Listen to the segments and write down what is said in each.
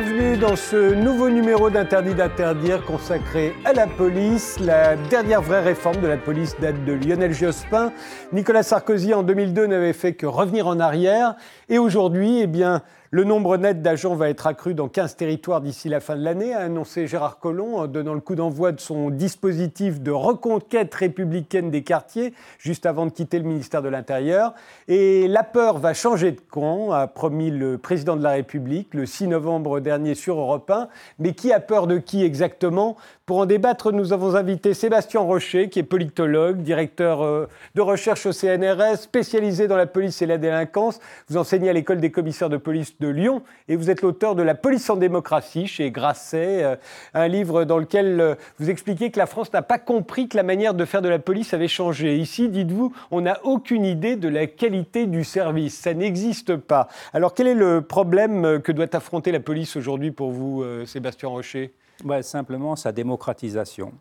Bienvenue dans ce nouveau numéro d'Interdit d'interdire consacré à la police. La dernière vraie réforme de la police date de Lionel Jospin. Nicolas Sarkozy en 2002 n'avait fait que revenir en arrière. Et aujourd'hui, eh bien, le nombre net d'agents va être accru dans 15 territoires d'ici la fin de l'année, a annoncé Gérard Collomb en donnant le coup d'envoi de son dispositif de reconquête républicaine des quartiers, juste avant de quitter le ministère de l'Intérieur. Et la peur va changer de camp, a promis le président de la République le 6 novembre dernier sur Europe 1. Mais qui a peur de qui exactement? Pour en débattre, nous avons invité Sébastien Rocher, qui est politologue, directeur euh, de recherche au CNRS, spécialisé dans la police et la délinquance. Vous enseignez à l'école des commissaires de police de Lyon et vous êtes l'auteur de La police en démocratie chez Grasset, euh, un livre dans lequel euh, vous expliquez que la France n'a pas compris que la manière de faire de la police avait changé. Ici, dites-vous, on n'a aucune idée de la qualité du service. Ça n'existe pas. Alors quel est le problème que doit affronter la police aujourd'hui pour vous, Sébastien Rocher? Simplement sa démocratisation.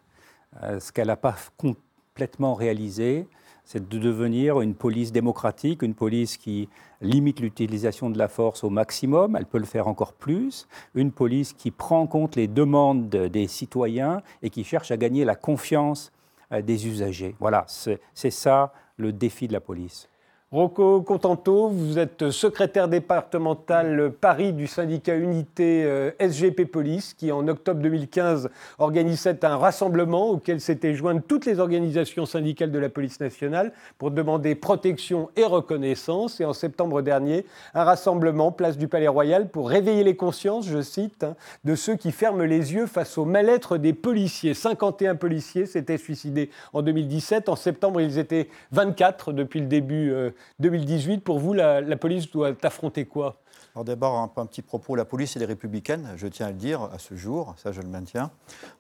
Euh, ce qu'elle n'a pas complètement réalisé, c'est de devenir une police démocratique, une police qui limite l'utilisation de la force au maximum, elle peut le faire encore plus, une police qui prend en compte les demandes des citoyens et qui cherche à gagner la confiance euh, des usagers. Voilà, c'est ça le défi de la police. Rocco Contanto, vous êtes secrétaire départemental Paris du syndicat Unité euh, SGP Police, qui en octobre 2015 organisait un rassemblement auquel s'étaient jointes toutes les organisations syndicales de la police nationale pour demander protection et reconnaissance. Et en septembre dernier, un rassemblement place du Palais Royal pour réveiller les consciences, je cite, hein, de ceux qui ferment les yeux face au mal-être des policiers. 51 policiers s'étaient suicidés en 2017. En septembre, ils étaient 24 depuis le début. Euh, 2018, pour vous, la, police doit affronter quoi? Alors d'abord, un, petit propos, la police est républicaine, je tiens à le dire à ce jour, ça je le maintiens.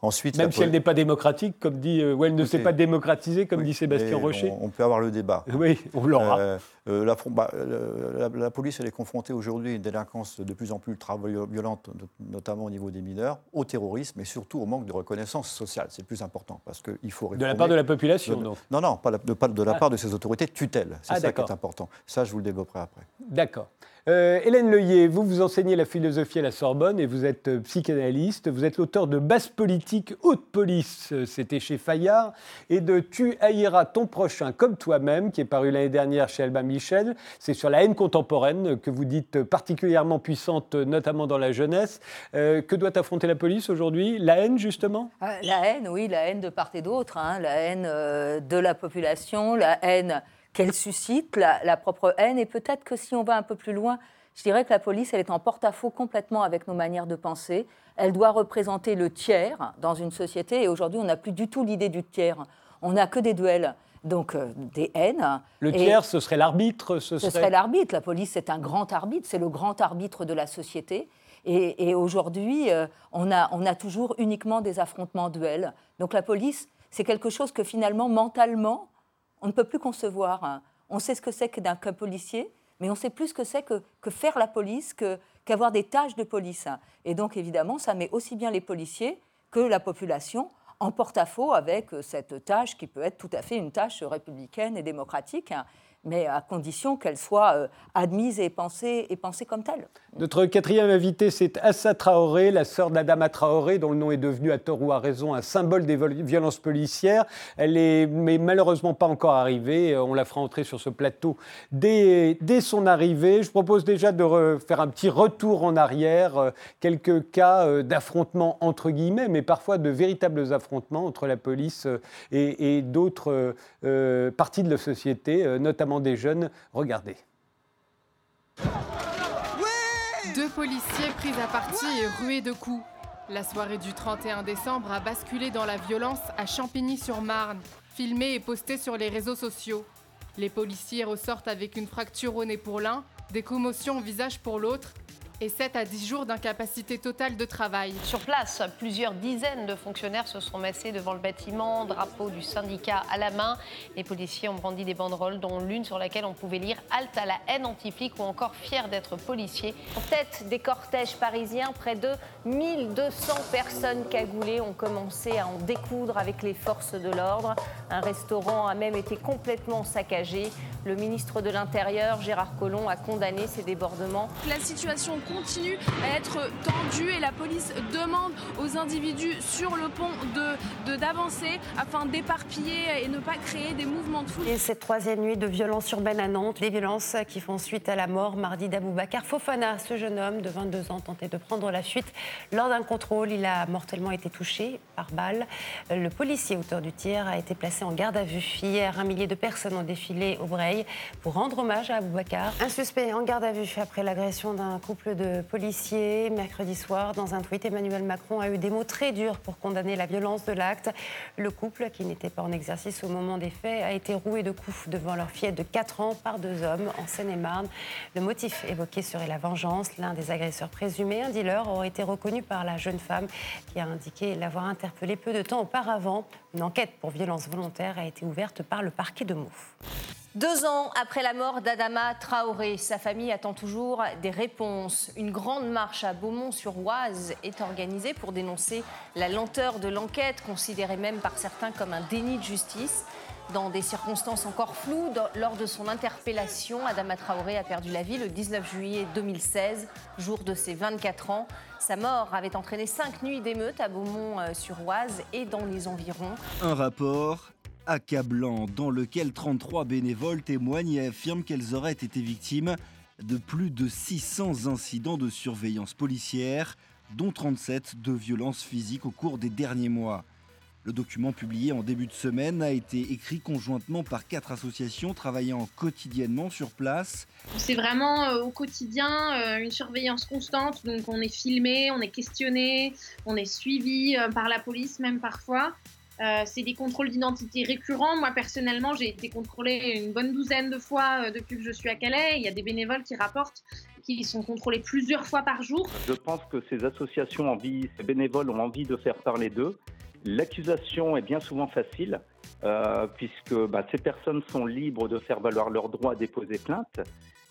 Ensuite, Même si elle n'est pas démocratique, comme dit, euh, ou elle ne s'est pas démocratisée, comme dit Sébastien Rocher. On, peut avoir le débat. Oui, on l'aura. Euh, euh, bah, la, police, elle est confrontée aujourd'hui à une délinquance de plus en plus ultra violente, notamment au niveau des mineurs, au terrorisme et surtout au manque de reconnaissance sociale. C'est le plus important parce qu'il faut. De la part de la population, donc Non, non, pas, de, la ah. part de ces autorités tutelles. C'est ah, ça qui est important. Ça, je vous le développerai après. D'accord. Euh, Hélène Leuillet, vous, vous enseignez la philosophie à la Sorbonne et vous êtes euh, psychanalyste. Vous êtes l'auteur de Basse politique, haute police, euh, c'était chez Fayard, et de Tu haïras ton prochain comme toi-même, qui est paru l'année dernière chez Albin Michel. C'est sur la haine contemporaine que vous dites particulièrement puissante, notamment dans la jeunesse. que doit affronter la police aujourd'hui? La haine, justement? La haine, oui, la haine de part et d'autre. Hein. la haine de la population, la haine qu'elle suscite, la, propre haine. Et peut-être que si on va un peu plus loin, je dirais que la police, elle est en porte-à-faux complètement avec nos manières de penser. Elle doit représenter le tiers dans une société. Et aujourd'hui, on n'a plus du tout l'idée du tiers. On n'a que des duels. Donc euh, des haines. Le tiers, ce serait l'arbitre Ce, serait, l'arbitre. La police, c'est un grand arbitre, c'est le grand arbitre de la société. Et, aujourd'hui, euh, on, a, on a toujours uniquement des affrontements duels. Donc la police, c'est quelque chose que finalement, mentalement, on ne peut plus concevoir. Hein. On sait ce que c'est qu'un policier, mais on sait plus ce que c'est que, faire la police, qu'avoir des tâches de police. Hein. Et donc, évidemment, ça met aussi bien les policiers que la population en porte-à-faux avec cette tâche qui peut être tout à fait une tâche républicaine et démocratique. Mais à condition qu'elle soit euh, admise et pensée, comme telle. Notre quatrième invité, c'est Assa Traoré, la sœur d'Adama Traoré, dont le nom est devenu, à tort ou à raison, un symbole des violences policières. Elle est mais malheureusement pas encore arrivée. On la fera entrer sur ce plateau dès, son arrivée. Je propose déjà de faire un petit retour en arrière, euh, quelques cas euh, d'affrontements entre guillemets, mais parfois de véritables affrontements entre la police et d'autres parties de la société, notamment des jeunes. Regardez. Deux policiers pris à partie et rués de coups. La soirée du 31 décembre a basculé dans la violence à Champigny-sur-Marne, filmée et postée sur les réseaux sociaux. Les policiers ressortent avec une fracture au nez pour l'un, des commotions au visage pour l'autre et 7 à 10 jours d'incapacité totale de travail. Sur place, plusieurs dizaines de fonctionnaires se sont massés devant le bâtiment, drapeau du syndicat à la main. Les policiers ont brandi des banderoles, dont l'une sur laquelle on pouvait lire Halte à la haine anti-flic ou encore fier d'être policier. En tête des cortèges parisiens, près de 1200 personnes cagoulées ont commencé à en découdre avec les forces de l'ordre. Un restaurant a même été complètement saccagé. Le ministre de l'Intérieur, Gérard Collomb, a condamné ces débordements. La situation continue à être tendue et la police demande aux individus sur le pont d'avancer afin d'éparpiller et ne pas créer des mouvements de foule. Et cette troisième nuit de violence urbaine à Nantes, des violences qui font suite à la mort mardi d'Aboubacar Fofana, ce jeune homme de 22 ans tentait de prendre la fuite. Lors d'un contrôle, il a mortellement été touché par balle. Le policier auteur du tir a été placé en garde à vue. Hier, un millier de personnes ont défilé au Breil pour rendre hommage à Aboubacar. Un suspect en garde à vue après l'agression d'un couple de policiers mercredi soir. Dans un tweet, Emmanuel Macron a eu des mots très durs pour condamner la violence de l'acte. Le couple, qui n'était pas en exercice au moment des faits, a été roué de coups devant leur fillette de 4 ans par deux hommes en Seine-et-Marne. Le motif évoqué serait la vengeance. L'un des agresseurs présumés, un dealer, aurait été reconnu par la jeune femme qui a indiqué l'avoir interpellé peu de temps auparavant. Une enquête pour violence volontaire a été ouverte par le parquet de Mouffe. Deux ans après la mort d'Adama Traoré, sa famille attend toujours des réponses. Une grande marche à Beaumont-sur-Oise est organisée pour dénoncer la lenteur de l'enquête, considérée même par certains comme un déni de justice. Dans des circonstances encore floues, lors de son interpellation, Adama Traoré a perdu la vie le 19 juillet 2016, jour de ses 24 ans. Sa mort avait entraîné cinq nuits d'émeute à Beaumont-sur-Oise et dans les environs. Un rapport accablant dans lequel 33 bénévoles témoignent et affirment qu'elles auraient été victimes de plus de 600 incidents de surveillance policière, dont 37 de violences physiques au cours des derniers mois. Le document publié en début de semaine a été écrit conjointement par quatre associations travaillant quotidiennement sur place. C'est vraiment euh, au quotidien euh, une surveillance constante, donc on est filmé, on est questionné, on est suivi euh, par la police même parfois. c'est des contrôles d'identité récurrents. Moi, personnellement, j'ai été contrôlée une bonne douzaine de fois depuis que je suis à Calais. Il y a des bénévoles qui rapportent qu'ils sont contrôlés plusieurs fois par jour. Je pense que ces associations, envie, ces bénévoles ont envie de faire parler d'eux. L'accusation est bien souvent facile, euh, puisque bah, ces personnes sont libres de faire valoir leur droit à déposer plainte.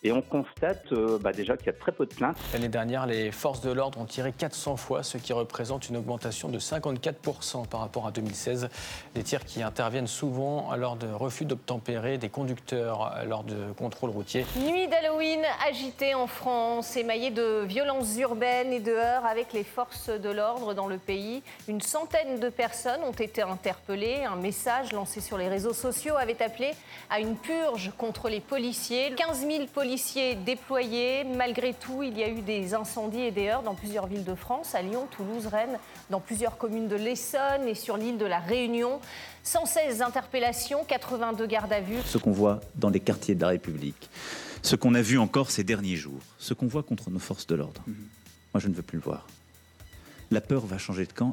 Et on constate euh, bah, déjà qu'il y a très peu de plaintes. L'année dernière, les forces de l'ordre ont tiré 400 fois, ce qui représente une augmentation de 54% par rapport à 2016. Des tirs qui interviennent souvent lors de refus d'obtempérer des conducteurs lors de contrôles routiers. Nuit d'Halloween agitée en France, émaillée de violences urbaines et de heurts avec les forces de l'ordre dans le pays. Une centaine de personnes ont été interpellées. Un message lancé sur les réseaux sociaux avait appelé à une purge contre les policiers. 15 000 policiers policiers déployés. Malgré tout, il y a eu des incendies et des heurts dans plusieurs villes de France, à Lyon, Toulouse, Rennes, dans plusieurs communes de l'Essonne et sur l'île de la Réunion. 116 interpellations, 82 gardes à vue. Ce qu'on voit dans les quartiers de la République, ce qu'on a vu encore ces derniers jours, ce qu'on voit contre nos forces de l'ordre, mhm. moi je ne veux plus le voir. La peur va changer de camp.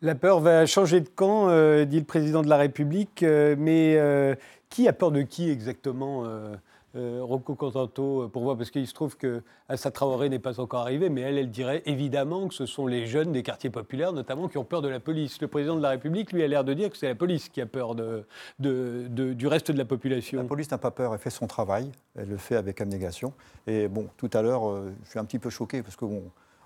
La peur va changer de camp, euh, dit le président de la République, euh, mais euh, qui a peur de qui exactement euh, euh, Rocco Contanto, euh, pour voir, parce qu'il se trouve que Assa Traoré n'est pas encore arrivée, mais elle, elle dirait évidemment que ce sont les jeunes des quartiers populaires, notamment, qui ont peur de la police. Le président de la République, lui, a l'air de dire que c'est la police qui a peur du reste de la population. La police n'a pas peur, elle fait son travail, elle le fait avec abnégation. Et bon, tout à l'heure, je suis un petit peu choqué parce que bon,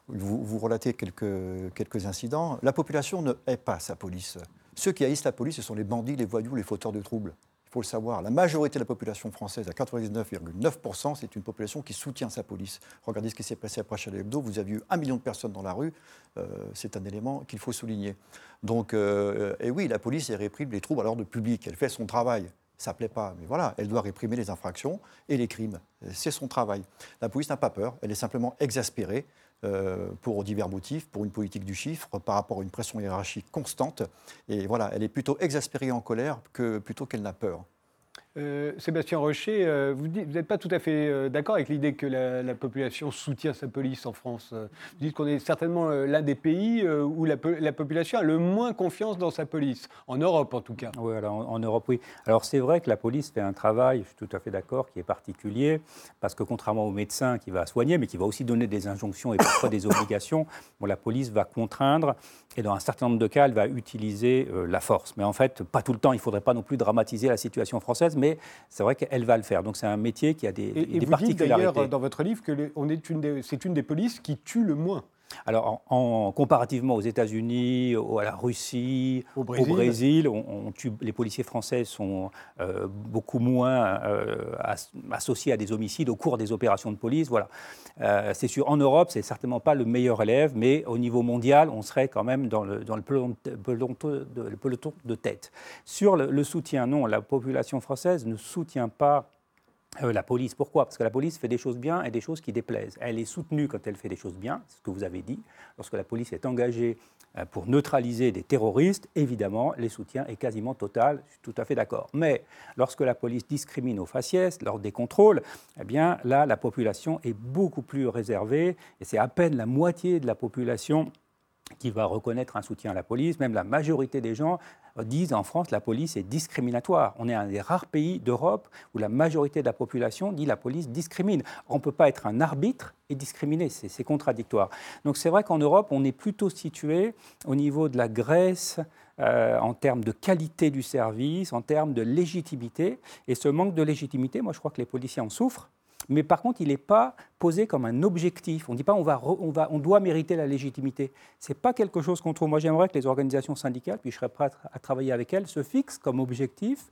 vous, vous relatez quelques, quelques incidents. La population ne hait pas sa police. Ceux qui haïssent la police, ce sont les bandits, les voyous, les fauteurs de troubles faut le savoir, la majorité de la population française, à 99,9%, c'est une population qui soutient sa police. Regardez ce qui s'est passé après Charlie Hebdo, vous avez eu un million de personnes dans la rue, euh, c'est un élément qu'il faut souligner. Donc, euh, et oui, la police réprime les troubles à l'ordre public, elle fait son travail. Ça plaît pas, mais voilà, elle doit réprimer les infractions et les crimes. C'est son travail. La police n'a pas peur, elle est simplement exaspérée euh, pour divers motifs, pour une politique du chiffre, par rapport à une pression hiérarchique constante. Et voilà, elle est plutôt exaspérée en colère que plutôt qu'elle n'a peur. Euh, Sébastien Rocher, euh, vous n'êtes pas tout à fait euh, d'accord avec l'idée que la, population soutient sa police en France. Vous dites qu'on est certainement l'un des pays où la, population a le moins confiance dans sa police, en Europe en tout cas. Oui, alors, en, Europe, oui. Alors c'est vrai que la police fait un travail, je suis tout à fait d'accord, qui est particulier, parce que contrairement au médecin qui va soigner, mais qui va aussi donner des injonctions et parfois des obligations, la police va contraindre et dans un certain nombre de cas, elle va utiliser la force. Mais en fait, pas tout le temps, il ne faudrait pas non plus dramatiser la situation française, mais c'est vrai qu'elle va le faire. Donc c'est un métier qui a des, et, et vous Dites d'ailleurs dans votre livre que c'est une, des polices qui tue le moins. Alors, en, comparativement aux États-Unis, à la Russie, au Brésil, on, les policiers français sont euh, beaucoup moins euh, associés à des homicides au cours des opérations de police. Voilà. Euh, c'est sûr, en Europe, c'est certainement pas le meilleur élève, mais au niveau mondial, on serait quand même dans le, dans le, peloton, de, tête. Sur le soutien, non, la population française ne soutient pas euh, la police, pourquoi? Parce que la police fait des choses bien et des choses qui déplaisent. Elle est soutenue quand elle fait des choses bien, c'est ce que vous avez dit. Lorsque la police est engagée euh, pour neutraliser des terroristes, évidemment, le soutien est quasiment total, je suis tout à fait d'accord. Mais lorsque la police discrimine au faciès, lors des contrôles, eh bien là, la population est beaucoup plus réservée et c'est à peine la moitié de la population qui va reconnaître un soutien à la police. Même la majorité des gens disent en France la police est discriminatoire. On est un des rares pays d'Europe où la majorité de la population dit la police discrimine. On ne peut pas être un arbitre et discriminer, c'est contradictoire. Donc c'est vrai qu'en Europe, on est plutôt situé au niveau de la Grèce, euh, en termes de qualité du service, en termes de légitimité. Et ce manque de légitimité, moi je crois que les policiers en souffrent mais par contre, il n'est pas posé comme un objectif. On ne dit pas on, va, on, va, on doit mériter la légitimité. Ce n'est pas quelque chose qu'on trouve. Moi, j'aimerais que les organisations syndicales, puis je serais prêt à travailler avec elles, se fixent comme objectif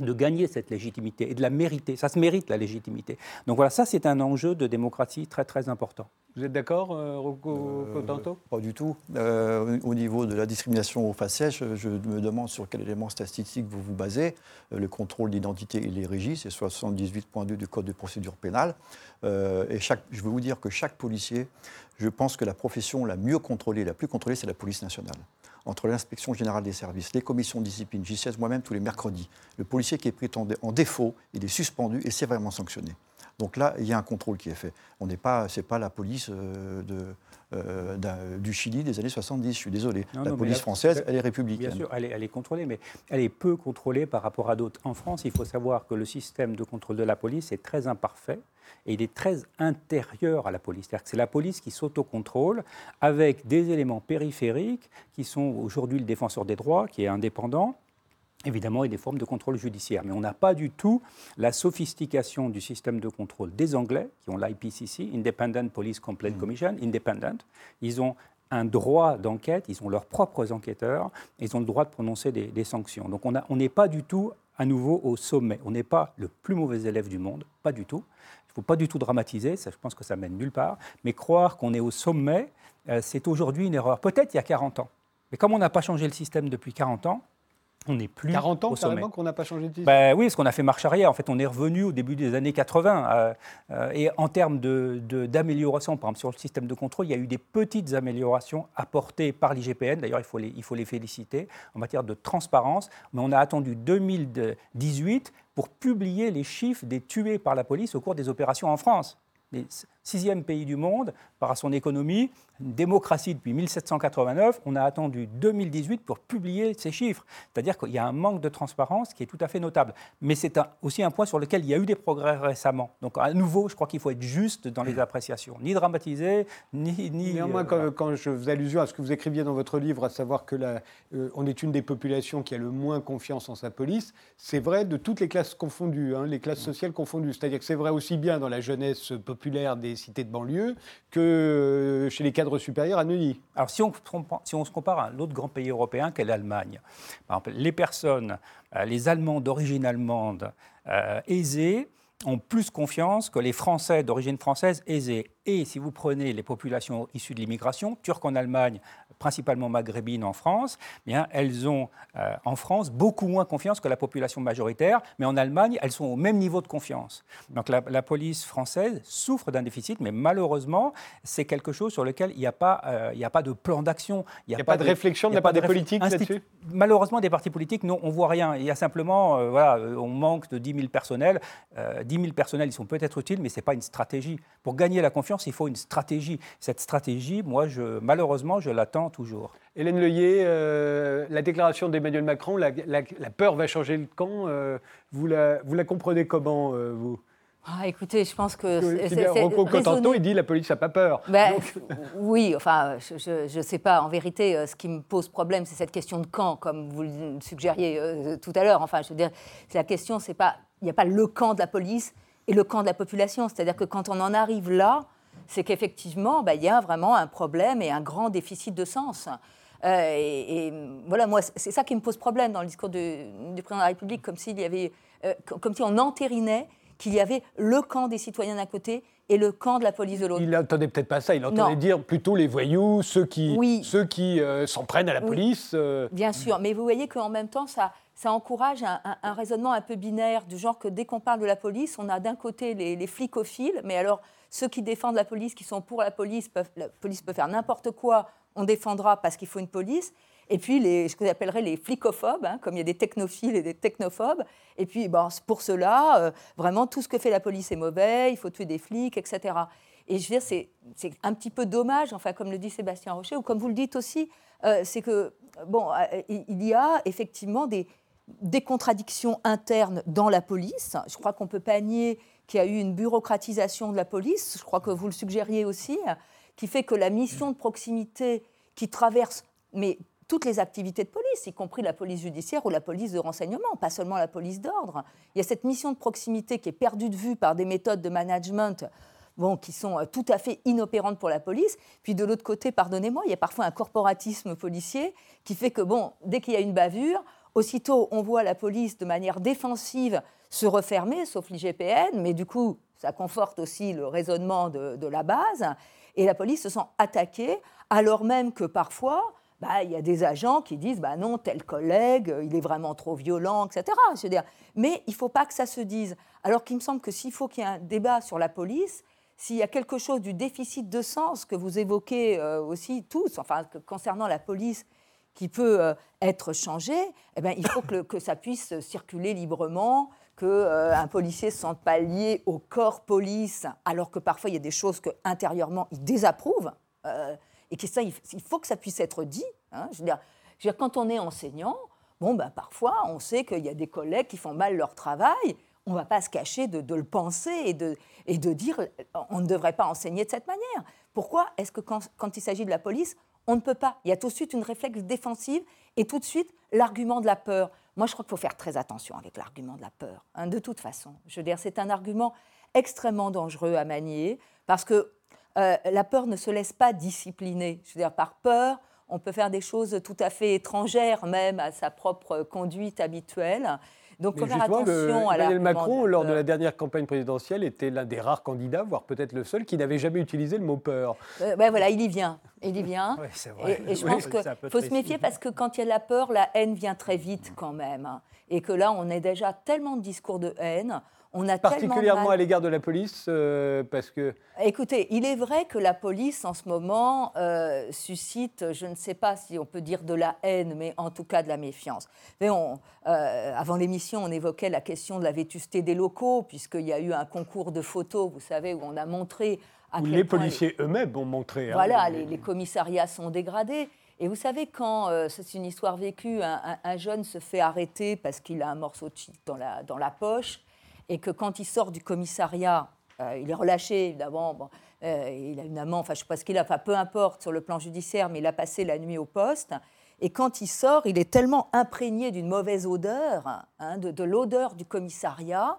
de gagner cette légitimité et de la mériter. Ça se mérite, la légitimité. Donc voilà, ça, c'est un enjeu de démocratie très, très important. Vous êtes d'accord, euh, Rocco euh, Pas du tout. Euh, au niveau de la discrimination au faciès, je me demande sur quel élément statistique vous vous basez. le contrôle d'identité, il est régi, c'est 78.2 du Code de procédure pénale. et chaque, je veux vous dire que chaque policier, je pense que la profession la mieux contrôlée, la plus contrôlée, c'est la police nationale entre l'inspection générale des services, les commissions de discipline, j'y siège moi-même tous les mercredis. Le policier qui est pris en défaut, il est suspendu et sévèrement sanctionné. Donc là, il y a un contrôle qui est fait. On n'est pas, c'est pas la police euh, de, euh, du Chili des années 70. Je suis désolé. la police française, elle est républicaine. Bien sûr, elle est, elle est, contrôlée, mais elle est peu contrôlée par rapport à d'autres. En France, il faut savoir que le système de contrôle de la police est très imparfait et il est très intérieur à la police. C'est-à-dire que c'est la police qui s'autocontrôle avec des éléments périphériques qui sont aujourd'hui le défenseur des droits, qui est indépendant, évidemment, et des formes de contrôle judiciaire. Mais on n'a pas du tout la sophistication du système de contrôle des Anglais, qui ont l'IPCC, Independent Police Complaint mmh. Commission, Independent. Ils ont un droit d'enquête, ils ont leurs propres enquêteurs, ils ont le droit de prononcer des, sanctions. Donc on n'est pas du tout à nouveau au sommet. On n'est pas le plus mauvais élève du monde, pas du tout. Il ne faut pas du tout dramatiser, ça, je pense que ça mène nulle part. Mais croire qu'on est au sommet, euh, c'est aujourd'hui une erreur. Peut-être il y a 40 ans. Mais comme on n'a pas changé le système depuis 40 ans, on n'est plus 40 ans, au sommet. qu'on n'a pas changé de système ben Oui, parce qu'on a fait marche arrière. En fait, on est revenu au début des années 80. Euh, euh, et en termes d'amélioration, de, par exemple sur le système de contrôle, il y a eu des petites améliorations apportées par l'IGPN. D'ailleurs, il, faut les, il faut les féliciter en matière de transparence. Mais on a attendu 2018 pour publier les chiffres des tués par la police au cours des opérations en France. Sixième pays du monde par son économie, une démocratie depuis 1789, on a attendu 2018 pour publier ces chiffres. C'est-à-dire qu'il y a un manque de transparence qui est tout à fait notable. Mais c'est aussi un point sur lequel il y a eu des progrès récemment. Donc à nouveau, je crois qu'il faut être juste dans les appréciations, ni dramatiser, ni... ni Néanmoins, euh, quand, je fais allusion à ce que vous écriviez dans votre livre, à savoir que la, euh, on est une des populations qui a le moins confiance en sa police, c'est vrai de toutes les classes confondues, hein, les classes sociales confondues. C'est-à-dire que c'est vrai aussi bien dans la jeunesse populaire des cités de banlieue que euh, chez les cadres supérieurs à Neuilly. Alors si on, se compare à l'autre grand pays européen qu'est l'Allemagne, les personnes, euh, les Allemands d'origine allemande euh, aisés, ont plus confiance que les Français d'origine française aisés. Et si vous prenez les populations issues de l'immigration, turques en Allemagne, principalement maghrébines en France, eh bien, elles ont euh, en France beaucoup moins confiance que la population majoritaire, mais en Allemagne, elles sont au même niveau de confiance. Donc la, police française souffre d'un déficit, mais malheureusement, c'est quelque chose sur lequel il n'y a, pas, euh, il a pas de plan d'action. Il n'y a, pas, de réflexion, il n'y a, pas, de politique là-dessus? Malheureusement, des partis politiques, non, on ne voit rien. Il y a simplement, euh, voilà, on manque de 10 000 personnels. 10 000 personnels, ils sont peut-être utiles, mais ce n'est pas une stratégie. Pour gagner la confiance, il faut une stratégie. Cette stratégie, moi, je, malheureusement, je l'attends toujours. Hélène Leuillet, euh, la déclaration d'Emmanuel Macron, la, peur va changer le camp, euh, vous, la, vous la comprenez comment, euh, vous? Ah, écoutez, je pense que. Rocco Cotanto, il dit la police n'a pas peur. Ben, oui, enfin, je ne sais pas. En vérité, ce qui me pose problème, c'est cette question de camp, comme vous le suggériez tout à l'heure. Enfin, je veux dire, la question, c'est pas. Il n'y a pas le camp de la police et le camp de la population. C'est-à-dire que quand on en arrive là, c'est qu'effectivement, bah, il y a vraiment un problème et un grand déficit de sens. Euh, et, voilà, moi, c'est ça qui me pose problème dans le discours du président de la République, comme s'il y avait, euh, comme si on entérinait qu'il y avait le camp des citoyens d'un côté et le camp de la police de l'autre. Il n'entendait peut-être pas ça, il entendait dire plutôt les voyous, ceux qui, ceux qui euh, s'en prennent à la police. Bien sûr, mais vous voyez qu'en même temps, ça, ça encourage un, raisonnement un peu binaire, du genre que dès qu'on parle de la police, on a d'un côté les, les flicophiles, mais alors ceux qui défendent la police, qui sont pour la police, la police peut faire n'importe quoi, on défendra parce qu'il faut une police. Et puis les, ce que j'appellerais les flicophobes, hein, comme il y a des technophiles et des technophobes. Et puis bon, pour cela, euh, vraiment, tout ce que fait la police est mauvais, il faut tuer des flics, etc. Et je veux dire, c'est un petit peu dommage, enfin, comme le dit Sébastien Rocher, ou comme vous le dites aussi, euh, c'est que, bon, euh, il y a effectivement des, contradictions internes dans la police. Je crois qu'on peut pas nier qu'il y a eu une bureaucratisation de la police, je crois que vous le suggériez aussi, qui fait que la mission de proximité qui traverse mais toutes les activités de police, y compris la police judiciaire ou la police de renseignement, pas seulement la police d'ordre. Il y a cette mission de proximité qui est perdue de vue par des méthodes de management bon, qui sont euh, tout à fait inopérantes pour la police. Puis de l'autre côté, pardonnez-moi, il y a parfois un corporatisme policier qui fait que, bon, dès qu'il y a une bavure, aussitôt on voit la police de manière défensive se refermer, sauf l'IGPN, mais du coup, ça conforte aussi le raisonnement de, la base. Et la police se sent attaquée, alors même que parfois, bah, il y a des agents qui disent bah non, tel collègue, il est vraiment trop violent, etc. Mais il ne faut pas que ça se dise. Alors qu'il me semble que s'il faut qu'il y ait un débat sur la police, s'il y a quelque chose du déficit de sens que vous évoquez euh, aussi tous, enfin concernant la police, qui peut euh, être changé, eh bien, il faut que, ça puisse circuler librement, qu'un euh, policier ne se sente pas lié au corps police, alors que parfois il y a des choses que intérieurement il désapprouve, euh, et que ça, il, faut que ça puisse être dit. Hein. je, veux dire, quand on est enseignant, bon, ben, parfois on sait qu'il y a des collègues qui font mal leur travail, on ne va pas se cacher de, le penser et de, dire on ne devrait pas enseigner de cette manière. Pourquoi est-ce que quand il s'agit de la police, on ne peut pas Il y a tout de suite une réflexe défensive et tout de suite l'argument de la peur. Moi, je crois qu'il faut faire très attention avec l'argument de la peur, hein, de toute façon. Je veux dire, c'est un argument extrêmement dangereux à manier parce que euh, la peur ne se laisse pas discipliner. Je veux dire, par peur, on peut faire des choses tout à fait étrangères même à sa propre conduite habituelle. Donc, faut faire attention à Emmanuel Macron, lors de la dernière campagne présidentielle, était l'un des rares candidats, voire peut-être le seul, qui n'avait jamais utilisé le mot peur. Euh, ben voilà, il y vient. Il y vient. vrai. Et, je pense qu'il faut se méfier parce que quand il y a de la peur, la haine vient très vite quand même. Et que là, on est déjà tellement de discours de haine. Particulièrement à l'égard de la police, euh, parce que... Écoutez, il est vrai que la police, en ce moment, euh, suscite, je ne sais pas si on peut dire de la haine, mais en tout cas de la méfiance. Mais on, euh, avant l'émission, on évoquait la question de la vétusté des locaux, puisqu'il y a eu un concours de photos, vous savez, où on a montré... À où les policiers eux-mêmes ont montré. Hein, voilà, les, commissariats sont dégradés. Et vous savez, quand, c'est une histoire vécue, un, jeune se fait arrêter parce qu'il a un morceau de shit dans la, dans la poche, et que quand il sort du commissariat, euh, il est relâché, évidemment, euh, il a une amende, enfin je sais pas ce qu'il a, enfin peu importe sur le plan judiciaire, mais il a passé la nuit au poste. Et quand il sort, il est tellement imprégné d'une mauvaise odeur, hein, de, l'odeur du commissariat,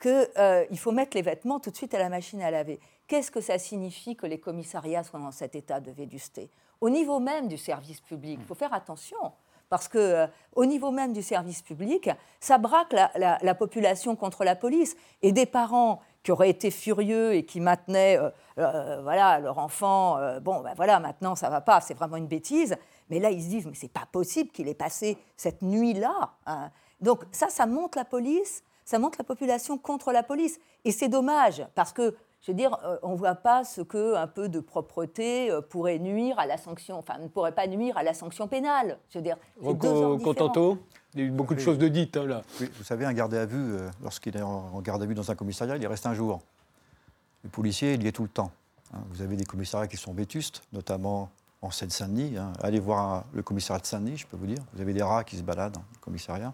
qu'il euh, faut mettre les vêtements tout de suite à la machine à laver. Qu'est-ce que ça signifie que les commissariats soient dans cet état de védusté Au niveau même du service public, il faut faire attention parce que euh, au niveau même du service public, ça braque la, population contre la police. Et des parents qui auraient été furieux et qui maintenaient euh, euh, voilà, leur enfant, bon, ben voilà, maintenant ça va pas, c'est vraiment une bêtise. Mais là, ils se disent, mais c'est pas possible qu'il ait passé cette nuit-là. Hein. Donc ça, ça monte la police, ça monte la population contre la police. Et c'est dommage, parce que je veux dire, euh, on ne voit pas ce que un peu de propreté euh, pourrait nuire à la sanction, enfin ne pourrait pas nuire à la sanction pénale. Je veux dire, Contento, il y a eu beaucoup de choses de dites hein, là. vous savez, un gardé à vue, euh, lorsqu'il est en garde à vue dans un commissariat, il y reste un jour. Le policier, il y est tout le temps. Hein. Vous avez des commissariats qui sont vétustes, notamment en Seine-Saint-Denis. Hein. Allez voir le commissariat de Saint-Denis, je peux vous dire. Vous avez des rats qui se baladent dans le commissariat.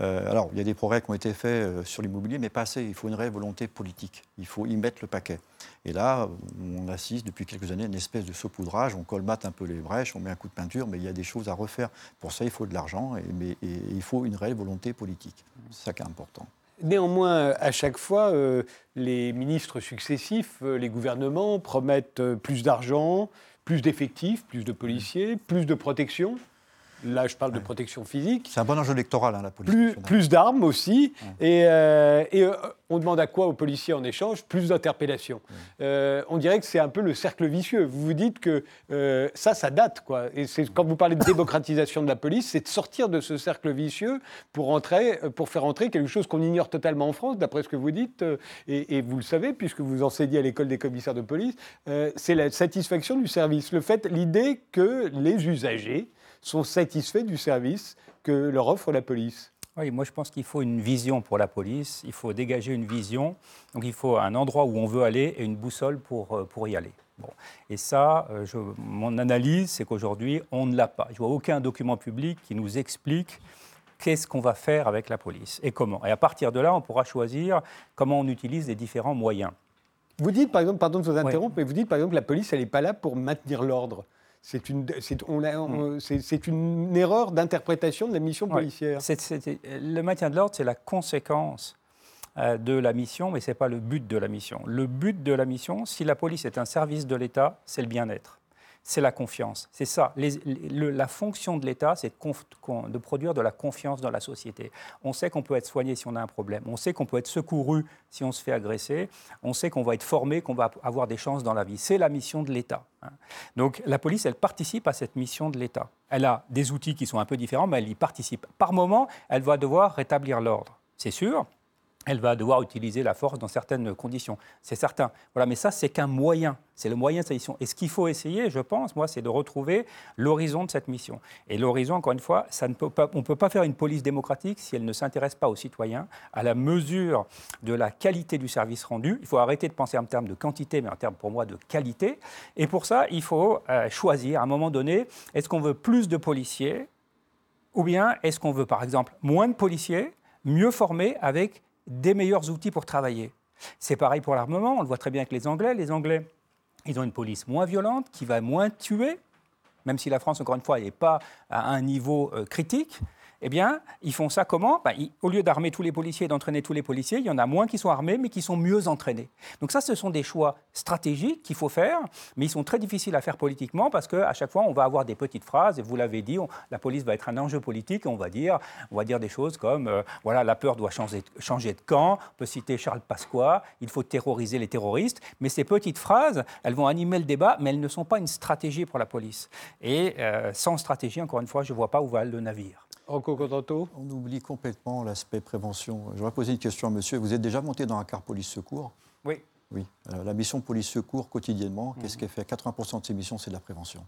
Euh, alors, il y a des progrès qui ont été faits euh, sur l'immobilier, mais pas assez. Il faut une réelle volonté politique. Il faut y mettre le paquet. Et là, on assiste depuis quelques années à une espèce de saupoudrage. On colmate un peu les brèches, on met un coup de peinture, mais il y a des choses à refaire. Pour ça, il faut de l'argent, et, mais, il faut une réelle volonté politique. C'est ça qui est important. Néanmoins, à chaque fois, euh, les ministres successifs, les gouvernements promettent plus d'argent, plus d'effectifs, plus de policiers, plus de protection. Là, je parle de protection physique. C'est un bon enjeu électoral, hein, la police. Plus, d'armes aussi. Et, euh, et, euh, on demande à quoi aux policiers en échange? Plus d'interpellations. Euh, on dirait que c'est un peu le cercle vicieux. Vous vous dites que ça, ça date. Quoi. Et c'est, quand vous parlez de démocratisation de la police, c'est de sortir de ce cercle vicieux pour, entrer, pour faire entrer quelque chose qu'on ignore totalement en France, d'après ce que vous dites. Et, et vous le savez, puisque vous enseignez à l'école des commissaires de police, c'est la satisfaction du service. Le fait, l'idée que les usagers sont satisfaits du service que leur offre la police. Oui, moi je pense qu'il faut une vision pour la police, il faut dégager une vision, donc il faut un endroit où on veut aller et une boussole pour, euh, pour y aller. Bon. Et ça, euh, je- mon analyse, c'est qu'aujourd'hui, on ne l'a pas. Je vois aucun document public qui nous explique qu'est-ce qu'on va faire avec la police et comment. Et à partir de là, on pourra choisir comment on utilise les différents moyens. Vous dites, par exemple, pardon de vous interrompre, mais vous dites, par exemple, que la police, elle n'est pas là pour maintenir l'ordre. C'est une, c'est, on a- on- c'est- c'est une erreur d'interprétation de la mission Ouais. policière. C'est- c'est- le maintien de l'ordre, c'est la conséquence euh, de la mission, mais ce n'est pas le but de la mission. Le but de la mission, si la police est un service de l'État, c'est le bien-être. C'est la confiance. C'est ça. La fonction de l'État, c'est de, de produire de la confiance dans la société. On sait qu'on peut être soigné si on a un problème. On sait qu'on peut être secouru si on se fait agresser. On sait qu'on va être formé, qu'on va avoir des chances dans la vie. C'est la mission de l'État. hein. Donc la police, elle participe à cette mission de l'État. Elle a des outils qui sont un peu différents, mais elle y participe. Par moment, elle va devoir rétablir l'ordre. C'est sûr. Elle va devoir utiliser la force dans certaines conditions. C'est certain. Voilà, mais ça, c'est qu'un moyen. C'est le moyen de sa mission. Et ce qu'il faut essayer, je pense, moi, c'est de retrouver l'horizon de cette mission. Et l'horizon, encore une fois, ça ne peut pas, on ne peut pas faire une police démocratique si elle ne s'intéresse pas aux citoyens, à la mesure de la qualité du service rendu. Il faut arrêter de penser en termes de quantité, mais en termes, pour moi, de qualité. Et pour ça, il faut euh, choisir, à un moment donné, est-ce qu'on veut plus de policiers ou bien est-ce qu'on veut, par exemple, moins de policiers, mieux formés, avec des meilleurs outils pour travailler C'est pareil pour l'armement, on le voit très bien avec les Anglais. Les Anglais, ils ont une police moins violente, qui va moins tuer, même si la France, encore une fois, n'est pas à un niveau euh, critique. Eh bien, ils font ça comment? Ben, Au lieu d'armer tous les policiers et d'entraîner tous les policiers, il y en a moins qui sont armés, mais qui sont mieux entraînés. Donc ça, ce sont des choix stratégiques qu'il faut faire, mais ils sont très difficiles à faire politiquement parce qu'à chaque fois, on va avoir des petites phrases, et vous l'avez dit, la police va être un enjeu politique, et on va dire, on va dire des choses comme, euh, voilà, la peur doit changer, changer de camp, on peut citer Charles Pasqua, il faut terroriser les terroristes, mais ces petites phrases, elles vont animer le débat, mais elles ne sont pas une stratégie pour la police. Et euh, sans stratégie, encore une fois, je ne vois pas où va le navire. Rocco Contento On oublie complètement l'aspect prévention. J'aurais posé une question à monsieur. Vous êtes déjà monté dans un car police-secours Oui. Oui. Alors, la mission police-secours, quotidiennement, qu'est-ce qu'elle fait? 80% de ses missions, c'est de la prévention.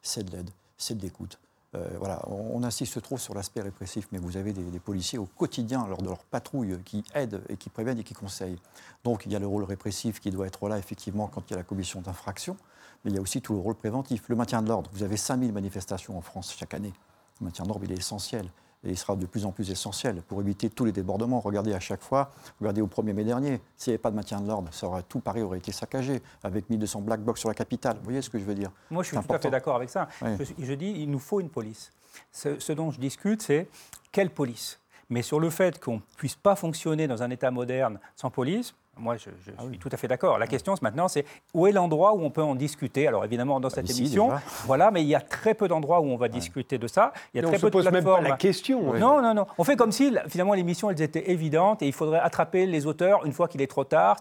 C'est de l'aide, c'est de l'écoute. Euh, voilà, on, on insiste trop sur l'aspect répressif, mais vous avez des, des policiers au quotidien, lors de leur patrouille, qui aident et qui préviennent et qui conseillent. Donc il y a le rôle répressif qui doit être là, effectivement, quand il y a la commission d'infraction, mais il y a aussi tout le rôle préventif. Le maintien de l'ordre, vous avez 5000 manifestations en France chaque année. Le maintien de l'ordre, il est essentiel. Et il sera de plus en plus essentiel pour éviter tous les débordements. Regardez à chaque fois, regardez au 1er mai dernier, s'il n'y avait pas de maintien de l'ordre, tout Paris aurait été saccagé, avec 1200 black box sur la capitale. Vous voyez ce que je veux dire? Moi, je suis tout à fait d'accord avec ça. Oui. Je, dis, il nous faut une police. Ce, ce dont je discute, c'est quelle police? Mais sur le fait qu'on ne puisse pas fonctionner dans un État moderne sans police, moi, je, je suis tout à fait d'accord. La question, maintenant, c'est où est l'endroit où on peut en discuter? Alors, évidemment, dans cette Bah, ici, émission, déjà. voilà, mais il y a très peu d'endroits où on va discuter de ça. Il y a on très se peu de pose même pas plateformes. la question. hein. Non, non, non. On fait comme si, finalement, les missions, elles étaient évidentes et il faudrait attraper les auteurs une fois qu'il est trop tard,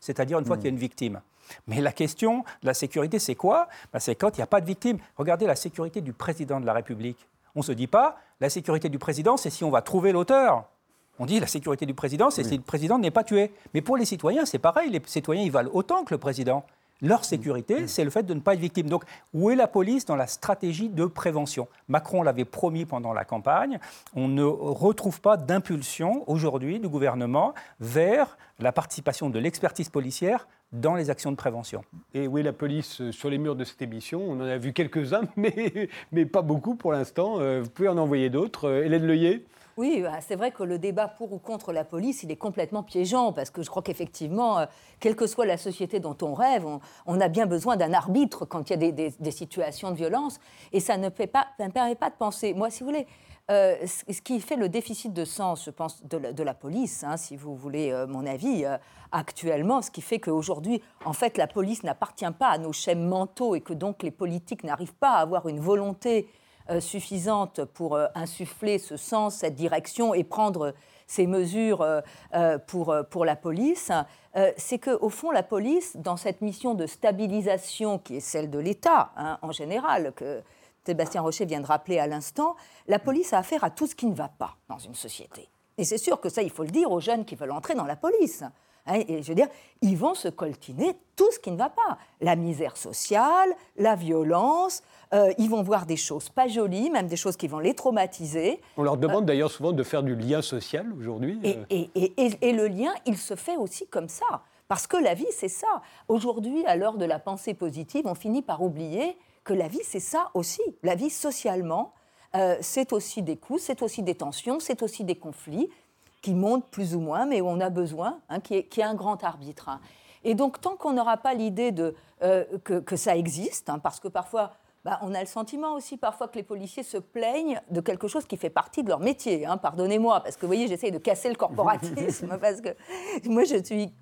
c'est-à-dire une fois qu'il y a une victime. Mais la question de la sécurité, c'est quoi? Ben, C'est quand il n'y a pas de victime. Regardez la sécurité du président de la République. On ne se dit pas, la sécurité du président, c'est si on va trouver l'auteur. On dit la sécurité du président, c'est si le président n'est pas tué. Mais pour les citoyens, c'est pareil. Les citoyens, ils valent autant que le président. Leur sécurité, c'est le fait de ne pas être victime. Donc, où est la police dans la stratégie de prévention? Macron l'avait promis pendant la campagne. On ne retrouve pas d'impulsion aujourd'hui du gouvernement vers la participation de l'expertise policière dans les actions de prévention. Et où est la police euh, sur les murs de cette émission? On en a vu quelques-uns, mais, mais pas beaucoup pour l'instant. Euh, Vous pouvez en envoyer d'autres. Euh, Hélène Leuillet? Oui, bah, c'est vrai que le débat pour ou contre la police, il est complètement piégeant, parce que je crois qu'effectivement, euh, quelle que soit la société dont on rêve, on, a bien besoin d'un arbitre quand il y a des, situations de violence, et ça ne, pas, permet pas de penser. Moi, si vous voulez, euh, ce qui fait le déficit de sens, je pense, de la, police, hein, si vous voulez euh, mon avis, actuellement, ce qui fait qu'aujourd'hui, en fait, la police n'appartient pas à nos schèmes mentaux et que donc les politiques n'arrivent pas à avoir une volonté suffisante pour insuffler ce sens, cette direction et prendre ces mesures pour, pour la police, c'est qu'au fond, la police, dans cette mission de stabilisation qui est celle de l'État hein, en général, que Sébastien Rocher vient de rappeler à l'instant, la police a affaire à tout ce qui ne va pas dans une société. Et c'est sûr que ça, il faut le dire aux jeunes qui veulent entrer dans la police. Hein, et je veux dire, ils vont se coltiner tout ce qui ne va pas. La misère sociale, la violence, euh, ils vont voir des choses pas jolies, même des choses qui vont les traumatiser. On leur demande d'ailleurs souvent de faire du lien social aujourd'hui. Et, et, et, et, le lien, il se fait aussi comme ça. Parce que la vie, c'est ça. Aujourd'hui, à l'heure de la pensée positive, on finit par oublier que la vie, c'est ça aussi. La vie, socialement, euh, c'est aussi des coups, c'est aussi des tensions, c'est aussi des conflits qui montent plus ou moins, mais où on a besoin, hein, qui, est, un grand arbitre. Hein. Et donc, tant qu'on n'aura pas l'idée de, euh, que, ça existe, hein, parce que parfois, bah, on a le sentiment aussi parfois que les policiers se plaignent de quelque chose qui fait partie de leur métier. Pardonnez-moi, parce que vous voyez, j'essaye de casser le corporatisme, parce que moi, je suis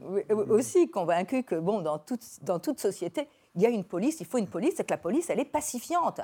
aussi convaincue que, bon, dans toute, dans toute société, il y a une police, il faut une police, c'est que la police, elle est pacifiante.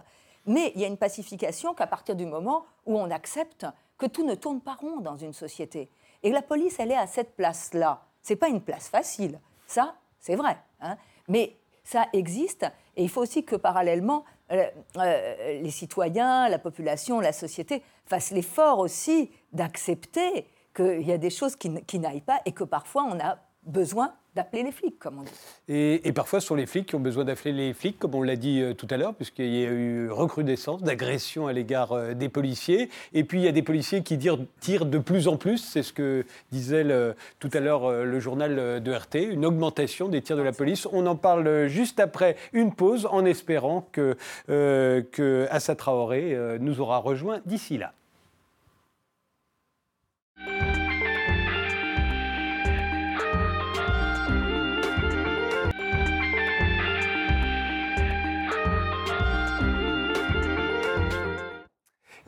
Mais il y a une pacification qu'à partir du moment où on accepte que tout ne tourne pas rond dans une société. Et la police, elle est à cette place-là. Ce n'est pas une place facile. Ça, c'est vrai. Hein. Mais ça existe. Et il faut aussi que parallèlement, euh, euh, les citoyens, la population, la société fassent l'effort aussi d'accepter qu'il y a des choses qui, qui n'aillent pas et que parfois on a besoin d'appeler les flics, comme on dit. Et, parfois, ce sont les flics qui ont besoin d'appeler les flics, comme on l'a dit euh, tout à l'heure, puisqu'il y a eu recrudescence d'agressions à l'égard euh, des policiers. Et puis, il y a des policiers qui tirent de plus en plus, c'est ce que disait tout à l'heure euh, le journal de RT, une augmentation des tirs de la police. On en parle juste après une pause, en espérant que, que Assa Traoré nous aura rejoint d'ici là.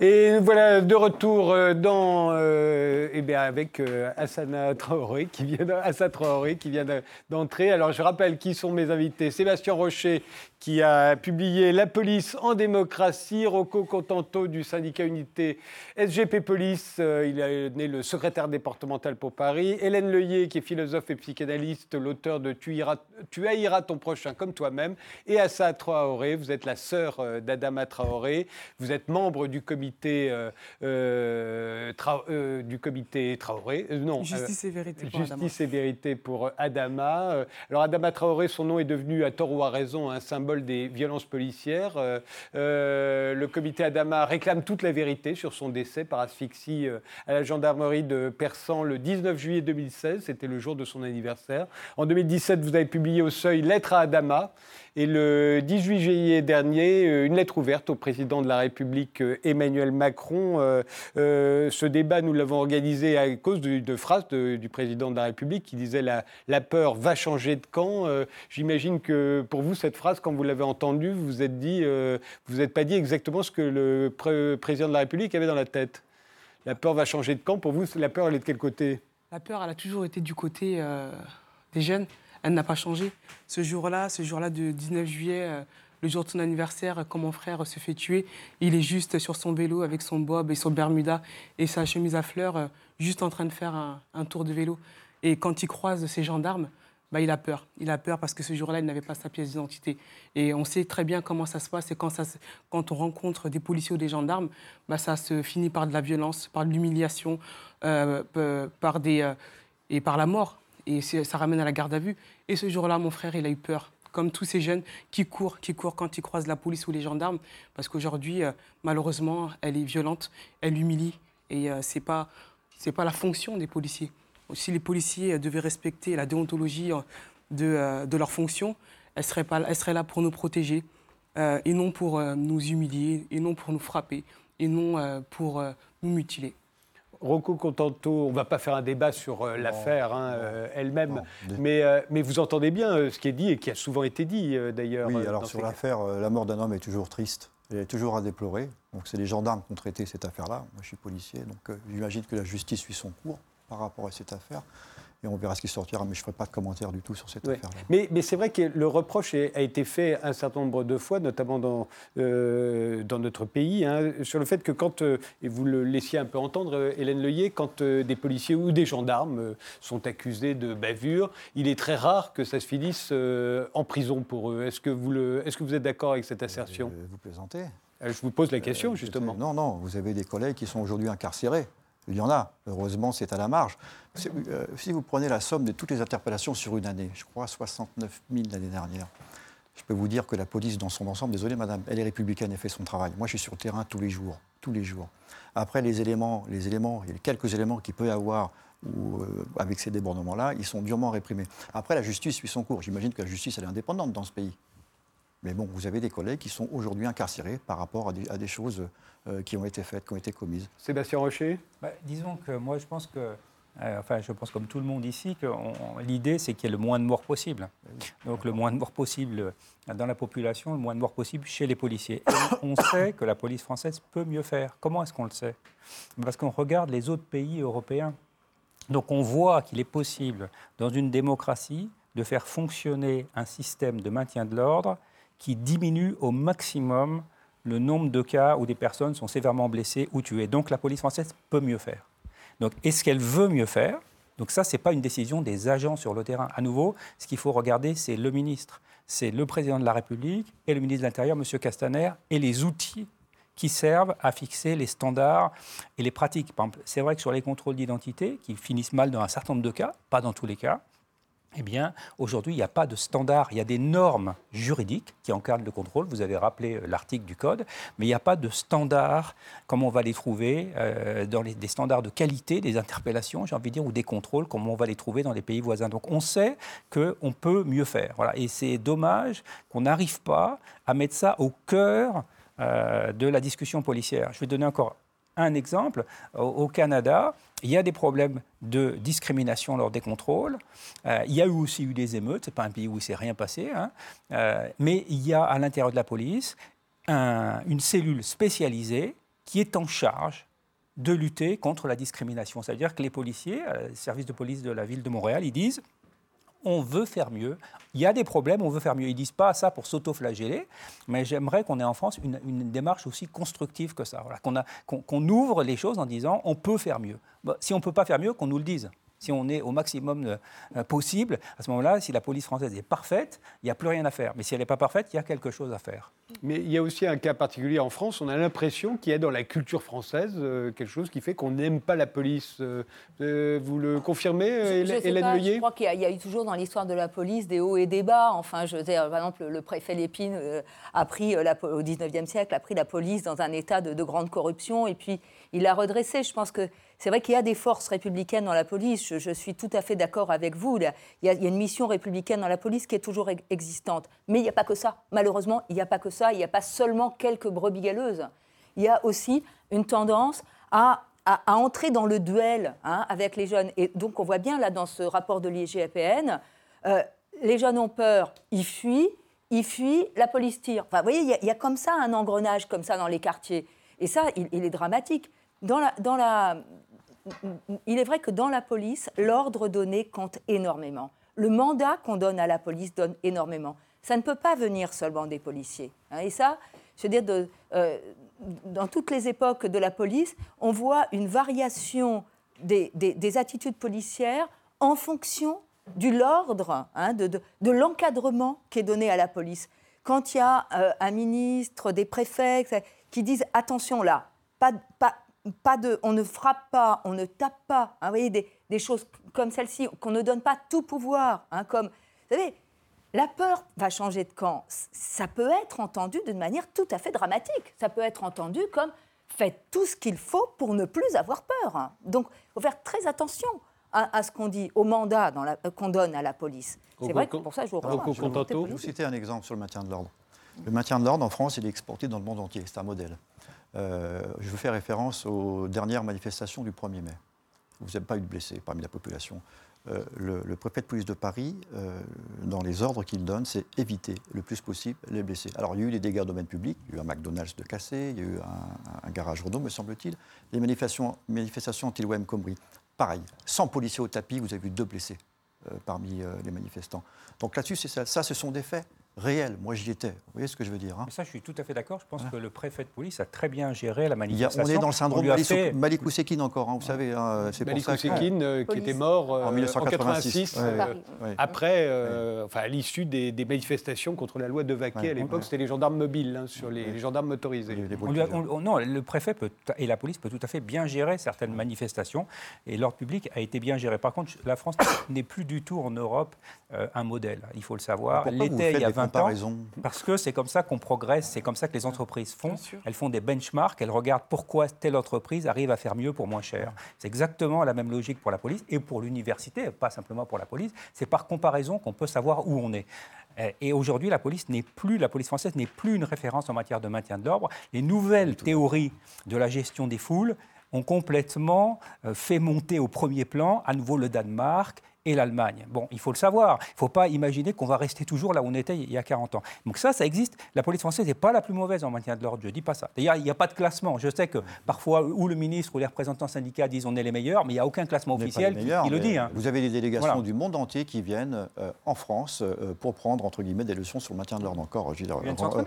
Et voilà, de retour euh, dans, euh, eh avec euh, Hassana Traoré, qui vient, Traoré, qui vient d'entrer. Alors, je rappelle qui sont mes invités. Sébastien Rocher, qui a publié La police en démocratie, Rocco Contento du syndicat Unité SGP Police, euh, il est né le secrétaire départemental pour Paris, Hélène Leuillet qui est philosophe et psychanalyste, l'auteur de tu, tu, haïras ton prochain comme toi-même, et Assa Traoré, vous êtes la sœur d'Adama Traoré, vous êtes membre du comité, euh, du comité Traoré, non, Justice et vérité pour Justice et vérité pour Adama. alors Adama Traoré, son nom est devenu à tort ou à raison un symbole des violences policières. Euh, euh, le comité Adama réclame toute la vérité sur son décès par asphyxie euh, à la gendarmerie de Persan le 19 juillet 2016. C'était le jour de son anniversaire. En 2017, vous avez publié au Seuil Lettre à Adama. Et le 18 juillet dernier, euh, une lettre ouverte au président de la République euh, Emmanuel Macron. Euh, ce débat, nous l'avons organisé à cause de, phrases du président de la République qui disait la, peur va changer de camp. J'imagine que pour vous, cette phrase, quand vous l'avez entendue, vous vous êtes n'êtes pas dit exactement ce que le président de la République avait dans la tête. La peur va changer de camp. Pour vous, la peur, elle est de quel côté? La peur, elle a toujours été du côté des jeunes elle n'a pas changé. Ce jour-là, ce jour-là de 19 juillet, euh, le jour de son anniversaire, quand mon frère se fait tuer, il est juste sur son vélo avec son bob et son bermuda et sa chemise à fleurs, euh, juste en train de faire un, tour de vélo. Et quand il croise ces gendarmes, bah, il a peur. Il a peur parce que ce jour-là, il n'avait pas sa pièce d'identité. Et on sait très bien comment ça se passe. Et quand, on rencontre des policiers ou des gendarmes, bah, ça se finit par de la violence, par de l'humiliation, euh, par des, et par la mort et ça ramène à la garde à vue. Et ce jour-là, mon frère, il a eu peur, comme tous ces jeunes qui courent, qui courent quand ils croisent la police ou les gendarmes, parce qu'aujourd'hui, euh, malheureusement, elle est violente, elle humilie, et euh, ce n'est pas, pas la fonction des policiers. Si les policiers devaient respecter la déontologie euh, de, de leur fonction, pas, elle serait là pour nous protéger, et non pour nous humilier, et non pour nous frapper, et non pour nous mutiler. Rocco Contento, on ne va pas faire un débat sur euh, l'affaire hein, euh, elle-même, mais, euh, mais vous entendez bien ce qui est dit et qui a souvent été dit d'ailleurs. Oui, alors sur l'affaire, la mort d'un homme est toujours triste. Elle est toujours à déplorer. Donc c'est les gendarmes qui ont traité cette affaire-là. Moi, je suis policier, donc j'imagine que la justice suit son cours par rapport à cette affaire et on verra ce qui sortira, mais je ne ferai pas de commentaire du tout sur cette affaire-là. Mais, mais c'est vrai que le reproche a été fait un certain nombre de fois, notamment dans, euh, dans notre pays, hein, sur le fait que quand, euh, et vous le laissiez un peu entendre, euh, Hélène Leuillet, quand des policiers ou des gendarmes sont accusés de bavure, il est très rare que ça se finisse en prison pour eux. Est-ce que, vous le, est-ce que vous êtes d'accord avec cette assertion? Vous plaisantez Je vous pose la question, justement. Non, non, vous avez des collègues qui sont aujourd'hui incarcérés. Il y en a. Heureusement, c'est à la marge. Euh, si vous prenez la somme de toutes les interpellations sur une année, je crois 69 000 l'année dernière, je peux vous dire que la police dans son ensemble, désolé madame, elle est républicaine et fait son travail. Moi, je suis sur le terrain tous les jours, tous les jours. Après, les éléments, les éléments, il y a quelques éléments qu'il peut y avoir euh, avec ces débordements-là, ils sont durement réprimés. Après, la justice suit son cours. J'imagine que la justice, elle est indépendante dans ce pays. Mais bon, vous avez des collègues qui sont aujourd'hui incarcérés par rapport à des choses euh, qui ont été faites, qui ont été commises. Sébastien Rocher bah, Disons que moi, je pense que euh, enfin, je pense comme tout le monde ici que l'idée, c'est qu'il y ait le moins de morts possible. Donc, le moins de morts possible dans la population, le moins de morts possible chez les policiers. on sait que la police française peut mieux faire. Comment est-ce qu'on le sait? Parce qu'on regarde les autres pays européens. Donc, on voit qu'il est possible, dans une démocratie, de faire fonctionner un système de maintien de l'ordre qui diminue au maximum le nombre de cas où des personnes sont sévèrement blessées ou tuées. Donc la police française peut mieux faire. Donc est-ce qu'elle veut mieux faire? Donc ça, ce n'est pas une décision des agents sur le terrain. À nouveau, ce qu'il faut regarder, c'est le ministre, c'est le président de la République et le ministre de l'Intérieur, M. Castaner, et les outils qui servent à fixer les standards et les pratiques. C'est vrai que sur les contrôles d'identité, qui finissent mal dans un certain nombre de cas, pas dans tous les cas, eh bien, aujourd'hui, il n'y a pas de standard. Il y a des normes juridiques qui encadrent le contrôle. Vous avez rappelé euh, l'article du code, mais il n'y a pas de standard comme on va les trouver euh, dans les, des standards de qualité des interpellations, j'ai envie de dire, ou des contrôles, comme on va les trouver dans les pays voisins. Donc, on sait qu'on peut mieux faire. Voilà. Et c'est dommage qu'on n'arrive pas à mettre ça au cœur euh, de la discussion policière. Je vais donner encore un exemple. Au, Canada, il y a des problèmes de discrimination lors des contrôles. Euh, il y a eu aussi eu des émeutes. Ce n'est pas un pays où il s'est rien passé. Hein. Euh, mais il y a à l'intérieur de la police une cellule spécialisée qui est en charge de lutter contre la discrimination. C'est-à-dire que les policiers, euh, le service de police de la ville de Montréal, ils disent on veut faire mieux. Il y a des problèmes, on veut faire mieux. Ils ne disent pas ça pour s'auto-flageller, mais j'aimerais qu'on ait en France une, démarche aussi constructive que ça. Qu'on ouvre les choses en disant on peut faire mieux. si on ne peut pas faire mieux, qu'on nous le dise si on est au maximum euh, possible, à ce moment-là, si la police française est parfaite, il n'y a plus rien à faire. Mais si elle n'est pas parfaite, il y a quelque chose à faire. Mais il y a aussi un cas particulier en France. On a l'impression qu'il y a dans la culture française euh, quelque chose qui fait qu'on n'aime pas la police. Euh, vous le confirmez, Hélène Leuillet Je crois qu'il y, a eu toujours dans l'histoire de la police des hauts et des bas. Enfin, je veux dire, par exemple, le préfet Lépine a pris, au 19e siècle, a pris la police dans un état de, de grande corruption et puis il l'a redressée. Je pense que c'est vrai qu'il y a des forces républicaines dans la police, je, suis tout à fait d'accord avec vous. Il y, a, une mission républicaine dans la police qui est toujours existante. Mais il n'y a pas que ça. Malheureusement, il n'y a pas que ça. Il n'y a pas seulement quelques brebis galeuses. Il y a aussi une tendance à, entrer dans le duel hein, avec les jeunes. Et donc, on voit bien là dans ce rapport de l'IGAPN, euh, les jeunes ont peur, ils fuient, ils fuient, la police tire. Enfin, vous voyez, il y, a, comme ça un engrenage comme ça dans les quartiers. Et ça, il, est dramatique. Dans la, il est vrai que dans la police, l'ordre donné compte énormément. Le mandat qu'on donne à la police donne énormément. Ça ne peut pas venir seulement des policiers. Hein. Et ça, je veux dire, euh, dans toutes les époques de la police, on voit une variation des, attitudes policières en fonction du l'ordre, hein, de, l'encadrement qui est donné à la police. Quand il y a euh, un ministre, des préfets qui disent attention là, pas, pas, pas de, on ne frappe pas, on ne tape pas. Hein, vous voyez, des, choses comme celle-ci, qu'on ne donne pas tout pouvoir. Hein, comme, vous savez, la peur va changer de camp. Ça peut être entendu d'une manière tout à fait dramatique. Ça peut être entendu comme faites tout ce qu'il faut pour ne plus avoir peur. Hein. Donc, il faut faire très attention à, ce qu'on dit, au mandat qu'on donne à la police. C'est vrai que pour ça, je vous rejoins. Je vais vous citer un exemple sur le maintien de l'ordre. Le maintien de l'ordre en France, il est exporté dans le monde entier. C'est un modèle. Euh, je faire référence aux dernières manifestations du 1er mai. Vous n'avez pas eu de blessés parmi la population. euh, le, préfet de police de Paris, euh, dans les ordres qu'il donne, c'est éviter le plus possible les blessés. Alors, il y a eu les dégâts au domaine public, il y a eu un McDonald's de cassé, il y a eu un, garage Renault, me semble-t-il. Les manifestations, manifestations anti-Wem Combry, pareil. 100 policiers au tapis, vous avez vu deux blessés parmi les manifestants. Donc là-dessus. Ça, ce sont des faits réel. Moi, j'y étais. Vous voyez ce que je veux dire hein Ça, je suis tout à fait d'accord. Je pense que le préfet de police a très bien géré la manifestation. on est dans le syndrome Malik, fait... Malik encore, hein, vous savez. Hein, c'est Malik Ousekine, euh, qui était mort en 1986, euh, euh, après, enfin, à l'issue des, manifestations contre la loi de Vaquet. à l'époque, c'était les gendarmes mobiles, sur les, gendarmes motorisés. non, le préfet peut, et la police peut tout à fait bien gérer certaines manifestations, et l'ordre public a été bien géré. Par contre, la France n'est plus du tout en Europe un modèle. Il faut le savoir. L'était il y a 20 parce que c'est comme ça qu'on progresse, c'est comme ça que les entreprises font. Elles font des benchmarks, elles regardent pourquoi telle entreprise arrive à faire mieux pour moins cher. C'est exactement la même logique pour la police et pour l'université, pas simplement pour la police. C'est par comparaison qu'on peut savoir où on est. Et aujourd'hui, la police n'est plus, la police française n'est plus une référence en matière de maintien de l'ordre. Les nouvelles théories de la gestion des foules ont complètement euh, fait monter au premier plan à nouveau le Danemark et l'Allemagne. Bon, il faut le savoir. Il ne faut pas imaginer qu'on va rester toujours là où on était il y a 40 ans. Donc ça, ça existe. La police française n'est pas la plus mauvaise en maintien de l'ordre. Je ne dis pas ça. D'ailleurs, il n'y a pas de classement. Je sais que parfois, ou le ministre ou les représentants syndicats disent on est les meilleurs, mais il n'y a aucun classement officiel qui, le dit. Hein. Vous avez des délégations du monde entier qui viennent euh, en France euh, pour prendre, entre guillemets, des leçons sur le maintien de l'ordre encore.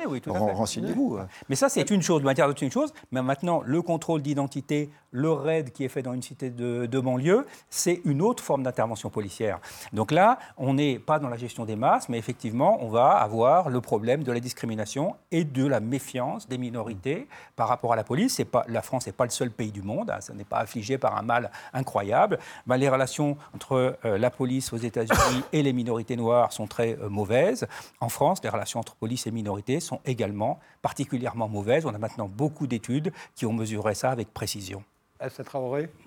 Oui, tout à fait. Renseignez-vous. Mais ça, c'est une chose. Le maintien de l'ordre, c'est une chose. Mais maintenant, le contrôle d'identité, le raid qui est fait dans une cité de, de banlieue, c'est une autre forme d'intervention Donc là, on n'est pas dans la gestion des masses, mais effectivement, on va avoir le problème de la discrimination et de la méfiance des minorités par rapport à la police. La France n'est pas le seul pays du monde, hein, ça n'est pas affligé par un mal incroyable. Ben, les relations entre euh, la police aux États-Unis et les minorités noires sont très euh, mauvaises. En France, les relations entre police et minorités sont également particulièrement mauvaises. On a maintenant beaucoup d'études qui ont mesuré ça avec précision.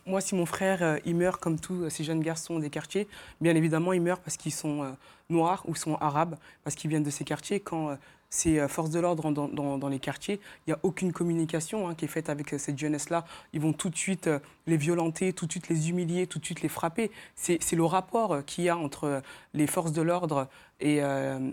Moi, si mon frère, euh, il meurt comme tous euh, ces jeunes garçons des quartiers, bien évidemment, il meurt parce qu'ils sont euh, noirs ou sont arabes, parce qu'ils viennent de ces quartiers. Quand ces forces de l'ordre dans, dans, les quartiers, il n'y a aucune communication hein, qui est faite avec cette jeunesse-là. Ils vont tout de suite les violenter, tout de suite les humilier, tout de suite les frapper. C'est le rapport qu'il y a entre les forces de l'ordre et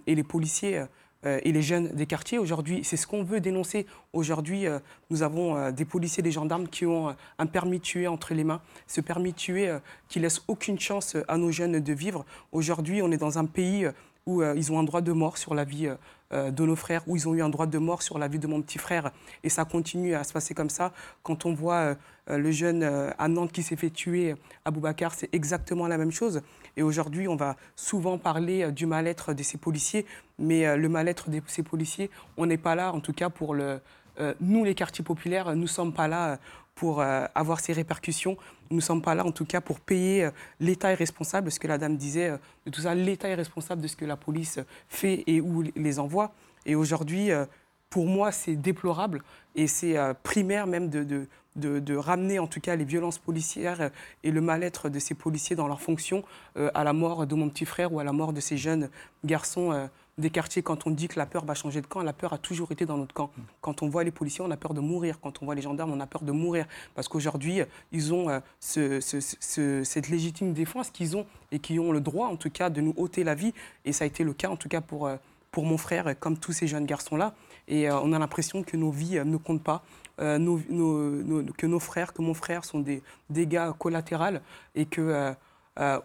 les policiers. Euh, et les jeunes des quartiers. Aujourd'hui, c'est ce qu'on veut dénoncer. Aujourd'hui, euh, nous avons euh, des policiers, des gendarmes qui ont un permis tuer entre les mains. Ce permis de tuer qui laisse aucune chance à nos jeunes de vivre. Aujourd'hui, on est dans un pays où ils ont un droit de mort sur la vie de nos frères, où ils ont eu un droit de mort sur la vie de mon petit frère. Et ça continue à se passer comme ça. Quand on voit le jeune à Nantes qui s'est fait tuer, à Boubacar, c'est exactement la même chose. Et aujourd'hui, on va souvent parler euh, du mal-être de ces policiers, mais euh, le mal-être de ces policiers, on n'est pas là, en tout cas pour le... Euh, nous, les quartiers populaires, nous ne sommes pas là pour avoir ces répercussions. Nous ne sommes pas là, en tout cas, pour payer. L'État est responsable ce que la dame disait, de tout ça. L'État est responsable de ce que la police fait et où les envoie. Et aujourd'hui, pour moi, c'est déplorable et c'est primaire même de, de, ramener en tout cas les violences policières et le mal-être de ces policiers dans leurs fonctions euh, à la mort de mon petit frère ou à la mort de ces jeunes garçons euh, des quartiers. Quand on dit que la peur va changer de camp, la peur a toujours été dans notre camp. Quand on voit les policiers, on a peur de mourir. Quand on voit les gendarmes, on a peur de mourir. Parce qu'aujourd'hui, ils ont euh, cette légitime défense qu'ils ont et qui ont le droit en tout cas de nous ôter la vie. Et ça a été le cas en tout cas pour, pour mon frère, comme tous ces jeunes garçons-là. Et on a l'impression que nos vies ne comptent pas. Euh, que nos frères, que mon frère sont des dégâts collatéraux et que euh,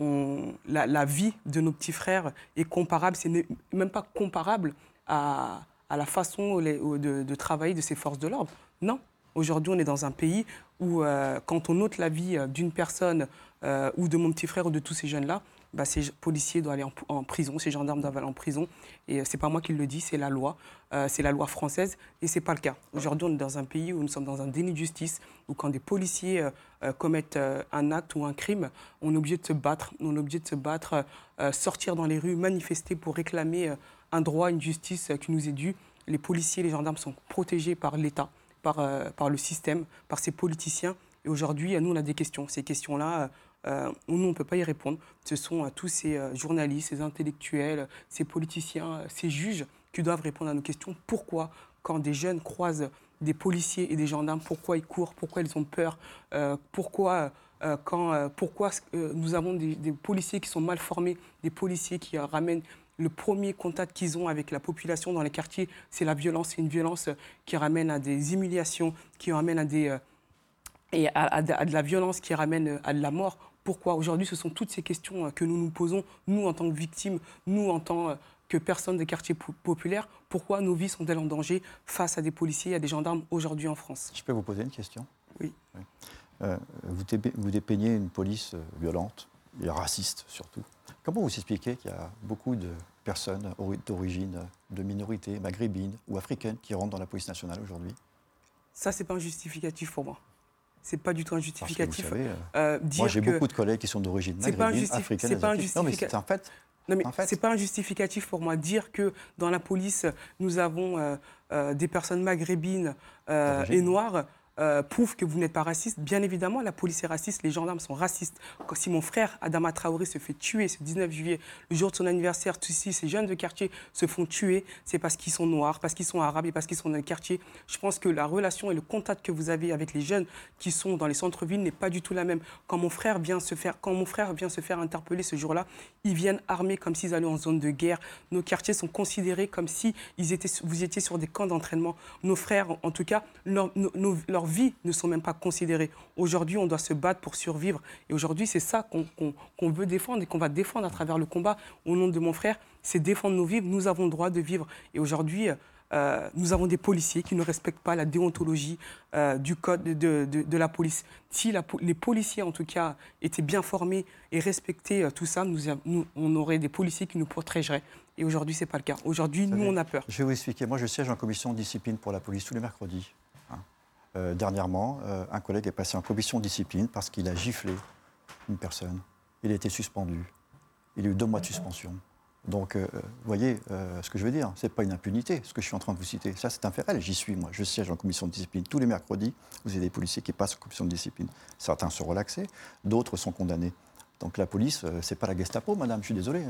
euh, la, vie de nos petits frères est comparable, c'est même pas comparable à, la façon de, de, travailler de ces forces de l'ordre. Non. Aujourd'hui, on est dans un pays où, quand on ôte la vie d'une personne ou de mon petit frère ou de tous ces jeunes-là, bah, ces policiers doivent aller en, prison, ces gendarmes doivent aller en prison. Et euh, ce n'est pas moi qui le dis, c'est la loi. Euh, c'est la loi française et ce n'est pas le cas. Aujourd'hui, on est dans un pays où nous sommes dans un déni de justice, où quand des policiers euh, commettent un acte ou un crime, on est obligé de se battre. On est obligé de se battre, sortir dans les rues, manifester pour réclamer un droit, une justice qui nous est due. Les policiers, les gendarmes sont protégés par l'État, par, par le système, par ces politiciens. Et aujourd'hui, nous, on a des questions. Ces questions-là, euh, nous, on ne peut pas y répondre. Ce sont euh, tous ces euh, journalistes, ces intellectuels, ces politiciens, ces juges qui doivent répondre à nos questions. Pourquoi, quand des jeunes croisent des policiers et des gendarmes, pourquoi ils courent, pourquoi ils ont peur, pourquoi quand, pourquoi nous avons des, policiers qui sont mal formés, des policiers qui ramènent le premier contact qu'ils ont avec la population dans les quartiers, c'est la violence. C'est une violence qui ramène à des humiliations, qui ramène à, des, et à, de- la violence, qui ramène à de la mort. Pourquoi Aujourd'hui, ce sont toutes ces questions euh, que nous nous posons, nous en tant que victimes, nous en tant euh, que personnes des quartiers po- populaires. Pourquoi nos vies sont-elles en danger face à des policiers, à des gendarmes aujourd'hui en France? Je peux vous poser une question? Oui. Euh, vous, dé- vous dépeignez une police violente et raciste surtout. Comment vous expliquez qu'il y a beaucoup de personnes ori- d'origine de minorités maghrébines ou africaines qui rentrent dans la police nationale aujourd'hui? Ça, c'est pas un justificatif pour moi. C'est pas du tout un Parce que vous justificatif. savez, euh, Euh, Moi, j'ai que- beaucoup de collègues qui sont d'origine maghrébine, africaine, c'est pas un. Non, mais c'est un fait. Non, mais c'est pas un justificatif pour moi. Dire que dans la police, nous avons euh, euh, des personnes maghrébines et noires euh, prouve que vous n'êtes pas raciste. Bien évidemment, la police est raciste, les gendarmes sont racistes. Si mon frère Adama Traoré se fait tuer ce 19 juillet, le jour de son anniversaire, ici, ces jeunes de quartier se font tuer, c'est parce qu'ils sont noirs, parce qu'ils sont arabes et parce qu'ils sont dans le quartier. Je pense que la relation et le contact que vous avez avec les jeunes qui sont dans les centres-villes n'est pas du tout la même. Quand mon frère vient se faire, quand mon frère vient se faire interpeller ce jour-là, ils viennent armés comme s'ils allaient en zone de guerre. Nos quartiers sont considérés comme si vous étiez sur des camps d'entraînement. Nos frères, en tout cas, leur, nos- leurs vies ne sont même pas considérées. Aujourd'hui, on doit se battre pour survivre. Et aujourd'hui, c'est ça qu'on veut défendre et qu'on va défendre à travers le combat. Au nom de mon frère, c'est défendre nos vies. Nous avons le droit de vivre. Et aujourd'hui, euh, nous avons des policiers qui ne respectent pas la déontologie euh, du code de, de- la police. Si la les policiers, en tout cas, étaient bien formés et respectaient euh, tout ça, nous- on aurait des policiers qui nous protégeraient. Et aujourd'hui, ce n'est pas le cas. Aujourd'hui, nous, on a peur. Je vais vous expliquer. Moi, je siège en commission de discipline pour la police tous les mercredis. Euh, dernièrement, euh, un collègue est passé en commission de discipline parce qu'il a giflé une personne. Il a été suspendu. Il a eu deux mois de suspension. Donc, euh, vous voyez ce que je veux dire. Ce n'est pas une impunité, ce que je suis en train de vous citer. Ça, c'est un fait réel. J'y suis, moi. Je siège en commission de discipline tous les mercredis. Vous avez des policiers qui passent en commission de discipline. Certains sont relaxés, d'autres sont condamnés. Donc la police, euh, c'est pas la Gestapo, madame, je suis désolé.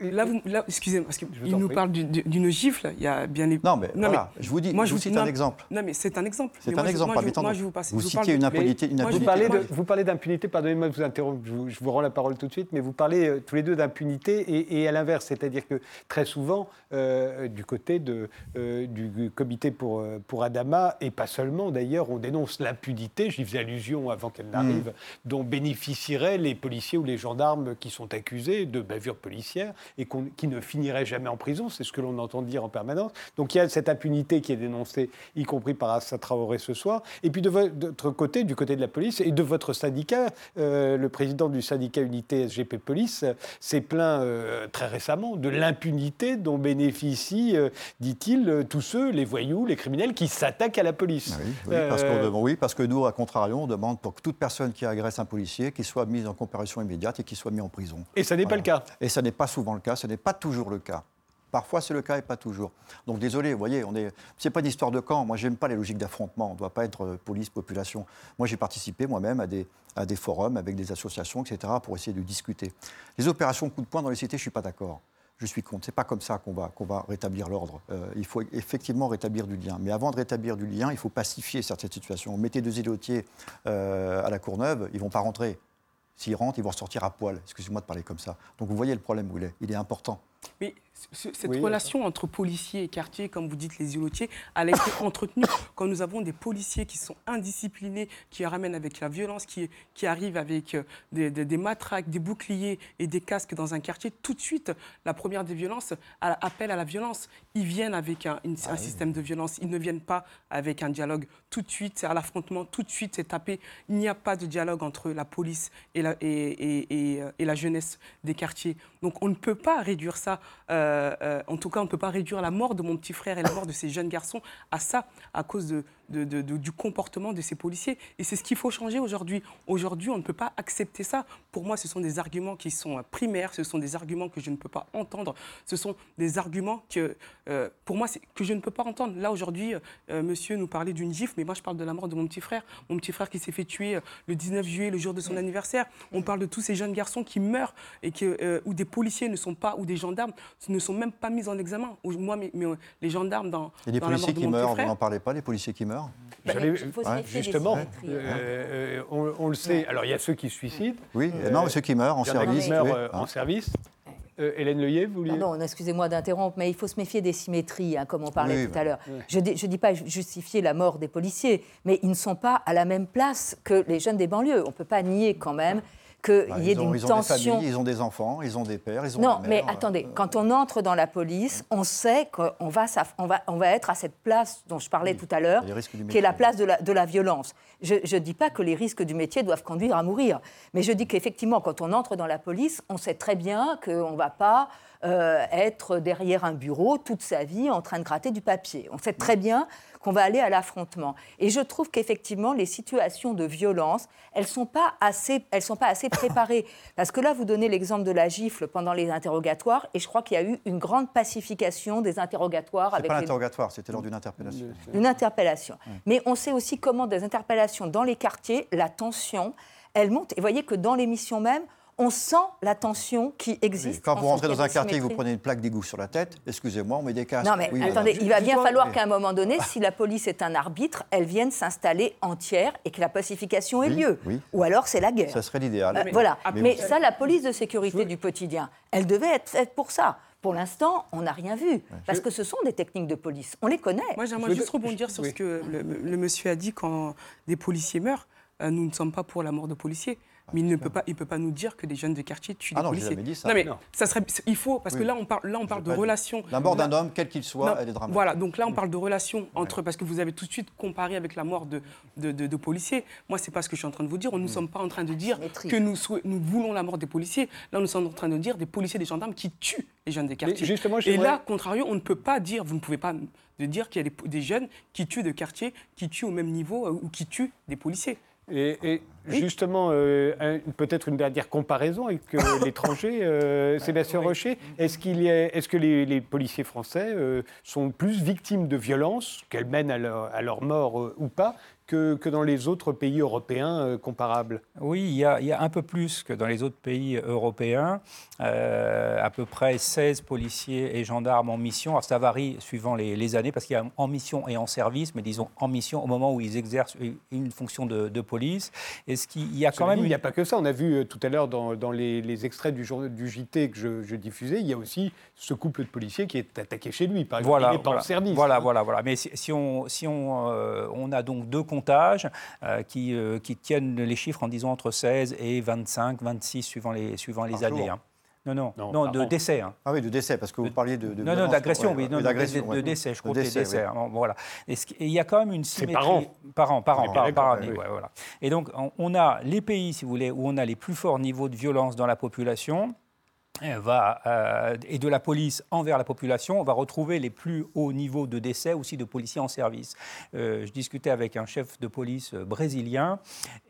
Là, vous- là, excusez-moi, parce qu'il nous prie. parle d'une- gifle. Il y a bien les... Non, mais voilà, je vous dis- je vous cite un exemple. Non, mais c'est un exemple. C'est Mais un moi, exemple, moi, je-. Moi, je vous passe. Vous citiez une impunité- mais une moi, Vous parlez, moi, de- vous parlez d'impunité, pardonnez-moi de vous interrompre, je vous, je vous rends la parole tout de suite, mais vous parlez euh, tous les deux d'impunité et, et à l'inverse, c'est-à-dire que très souvent, euh, du côté de, euh, du comité pour, euh, pour Adama, et pas seulement d'ailleurs, on dénonce l'impunité, j'y faisais allusion avant qu'elle n'arrive, Mm. dont bénéficieraient les policiers ou les gendarmes qui sont accusés de bavure policière et qui ne finiraient jamais en prison, c'est ce que l'on entend dire en permanence. Donc il y a cette impunité qui est dénoncée, y compris par Assa Traoré ce soir. Et puis de votre côté, du côté de la police et de votre syndicat, euh, le président du syndicat Unité SGP Police s'est plaint euh, très récemment de l'impunité dont bénéficient, euh, dit-il, tous ceux, les voyous, les criminels, qui s'attaquent à la police. Oui, parce, qu'on demande- oui, parce que nous, à contrario, on demande pour que toute personne qui agresse un policier, qu'il soit mis en comparution immédiate et qu'il soit mis en prison. Et ça n'est pas le cas. Et ça n'est pas souvent le cas, ce n'est pas toujours le cas. Parfois, c'est le cas et pas toujours. Donc, désolé, vous voyez, on est. C'est pas une histoire de camp. Moi, j'aime pas les logiques d'affrontement. On ne doit pas être euh, police-population. Moi, j'ai participé moi-même à des, à des forums avec des associations, etc., pour essayer de discuter. Les opérations coup de poing dans les cités, je suis pas d'accord. Je suis contre. C'est pas comme ça qu'on va, qu'on va rétablir l'ordre. Euh, il faut effectivement rétablir du lien. Mais avant de rétablir du lien, il faut pacifier certaines situations. Mettez deux îlotiers euh, à la Courneuve, ils vont pas rentrer. S'ils rentrent, ils vont ressortir à poil. Excusez-moi de parler comme ça. Donc vous voyez le problème où il est. Il est important. Cette Oui, relation entre policiers et quartier, comme vous dites les îlotiers, elle a été entretenue quand nous avons des policiers qui sont indisciplinés, qui ramènent avec la violence, qui, qui arrivent avec euh, des, des- des matraques, des boucliers et des casques dans un quartier. Tout de suite, la première des violences a- appelle à la violence. Ils viennent avec un, une- un système de violence. Ils ne viennent pas avec un dialogue. Tout de suite, c'est à l'affrontement. Tout de suite, c'est tapé. Il n'y a pas de dialogue entre la police et la, et, et- et, euh, et la jeunesse des quartiers. Donc on ne peut pas réduire ça. euh, en tout cas, on ne peut pas réduire la mort de mon petit frère et la mort de ces jeunes garçons à ça, à cause de, de- de- de- du comportement de ces policiers. Et c'est ce qu'il faut changer aujourd'hui. Aujourd'hui, on ne peut pas accepter ça. Pour moi, ce sont des arguments qui sont euh, primaires, ce sont des arguments que je ne peux pas entendre, ce sont des arguments que, euh, pour moi, que je ne peux pas entendre. Là, aujourd'hui, euh, monsieur nous parlait d'une gifle, mais moi, je parle de la mort de mon petit frère. Mon petit frère qui s'est fait tuer le 19 juillet, le jour de son anniversaire. On parle de tous ces jeunes garçons qui meurent et que, euh, où des policiers ne sont pas, ou des gendarmes ne sont même pas mis en examen. Moi, mes- les gendarmes dans, Et les dans la mort policiers qui petit meurent, vous n'en parlez pas, les policiers qui meurent? Bah, justement, on, le sait. Alors, il y a ceux qui se suicident. Oui, non, ceux qui meurent en service. Qui meurent en service. Euh, Hélène Leuillet, vous vouliez Non, excusez-moi d'interrompre, mais il faut se méfier des symétries, hein, comme on parlait tout à l'heure. Je ne dis, pas justifier la mort des policiers, mais ils ne sont pas à la même place que les jeunes des banlieues. On ne peut pas nier quand même qu'il bah, y ait une ils. Ont des familles, ils ont des enfants, ils ont des pères, ils ont non, des mères. mais attendez, euh, quand on entre dans la police, on sait qu'on va, on va, on va être à cette place dont je parlais tout à l'heure, qui est la place de la, de la violence. Je ne dis pas que les risques du métier doivent conduire à mourir, mais je dis qu'effectivement, quand on entre dans la police, on sait très bien qu'on ne va pas euh, être derrière un bureau toute sa vie en train de gratter du papier. On sait très bien qu'on va aller à l'affrontement. Et je trouve qu'effectivement, les situations de violence, elles ne sont, pas assez, elles sont pas assez préparées. Parce que là, vous donnez l'exemple de la gifle pendant les interrogatoires, et je crois qu'il y a eu une grande pacification des interrogatoires. C'est pas l'interrogatoire, c'était lors d'une interpellation. Une interpellation. Mais on sait aussi comment des interpellations dans les quartiers, la tension, elle monte. Et vous voyez que dans l'émission même, on sent la tension qui existe. quand vous rentrez dans un quartier vous prenez une plaque d'égout sur la tête, excusez-moi, on met des casques. Non, mais attendez, il va bien falloir qu'à un moment donné, si la police est un arbitre, elle vienne s'installer entière et que la pacification ait lieu. Ou alors c'est la guerre. Ça serait l'idéal. Euh, voilà. Mais, ça, la police de sécurité du quotidien, elle devait être faite pour ça. Pour l'instant, on n'a rien vu. Parce que ce sont des techniques de police. On les connaît. Moi, j'aimerais juste rebondir sur ce que le, monsieur a dit quand des policiers meurent. Euh, nous ne sommes pas pour la mort de policiers. Mais il ne peut pas, il peut pas nous dire que des jeunes de quartier tuent ah des non, policiers. Dit ça. Non mais ça serait, il faut parce que là on parle, là on parle de relations. La mort d'un homme, quel qu'il soit, elle est dramatique. Voilà, donc là on parle de relations entre parce que vous avez tout de suite comparé avec la mort de de, de, policiers. Moi c'est pas ce que je suis en train de vous dire. Nous ne mm. sommes pas en train de dire que nous nous voulons la mort des policiers. Là nous sommes en train de dire des policiers, des gendarmes qui tuent les jeunes des quartiers. Justement, Et là, contrario, on ne peut pas dire, vous ne pouvez pas de dire qu'il y a des, des, jeunes qui tuent de quartier, qui tuent au même niveau euh, ou qui tuent des policiers. Et, justement, euh, peut-être une dernière comparaison avec euh, l'étranger, euh, Sébastien Rocher. Est-ce, qu'il est-ce que les, policiers français sont plus victimes de violences, qu'elles mènent à leur, à leur mort ou pas, que, dans les autres pays européens euh, comparables Oui, il y, a, un peu plus que dans les autres pays européens. Euh, à peu près 16 policiers et gendarmes en mission. Alors ça varie suivant les, années parce qu'il y a en mission et en service, mais disons en mission au moment où ils exercent une fonction de, police. Est-ce qu'il y a quand même... Il n'y a pas que ça. On a vu euh, tout à l'heure dans, les, extraits du, du JT que je, diffusais, il y a aussi ce couple de policiers qui est attaqué chez lui, par exemple. Voilà, il n'est pas en service. Voilà, hein. voilà, voilà. Mais si, on, si on, on a donc deux euh, qui, euh, qui, tiennent les chiffres en disant entre 16 et 25, 26 suivant les, suivant les années. Hein. Non, non, non, de décès. Hein. Ah oui, de décès, parce que vous parliez de. de non, non, d'agression, oui, non, de, décès, je crois que décès. Hein, voilà. Et il y a quand même une symétrie. Par an. Par an, par, par, année, voilà. Et donc, on a les pays, si vous voulez, où on a les plus forts niveaux de violence dans la population. Va, euh, et de la police envers la population, on va retrouver les plus hauts niveaux de décès aussi de policiers en service. Euh, je discutais avec un chef de police brésilien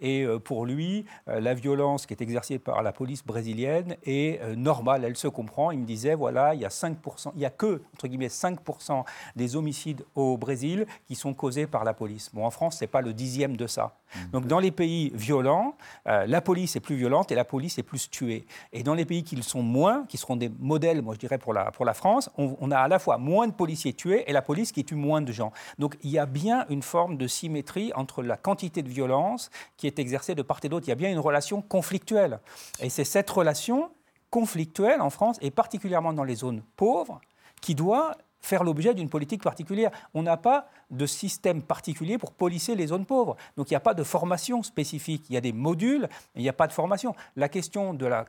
et euh, pour lui, la violence qui est exercée par la police brésilienne est normale, elle se comprend. Il me disait, voilà, il y a 5%, il n'y a que, entre guillemets, 5% des homicides au Brésil qui sont causés par la police. Bon, en France, ce n'est pas le dixième de ça. Mmh. Donc dans les pays violents, la police est plus violente et la police est plus tuée. Et dans les pays qui le sont moins, qui seront des modèles, moi je dirais, pour la, France, on, a à la fois moins de policiers tués et la police qui tue moins de gens. Donc il y a bien une forme de symétrie entre la quantité de violence qui est exercée de part et d'autre. Il y a bien une relation conflictuelle. Et c'est cette relation conflictuelle en France, et particulièrement dans les zones pauvres, qui doit faire l'objet d'une politique particulière. On n'a pas de système particulier pour policer les zones pauvres. Donc il n'y a pas de formation spécifique. Il y a des modules, il n'y a pas de formation. La question de la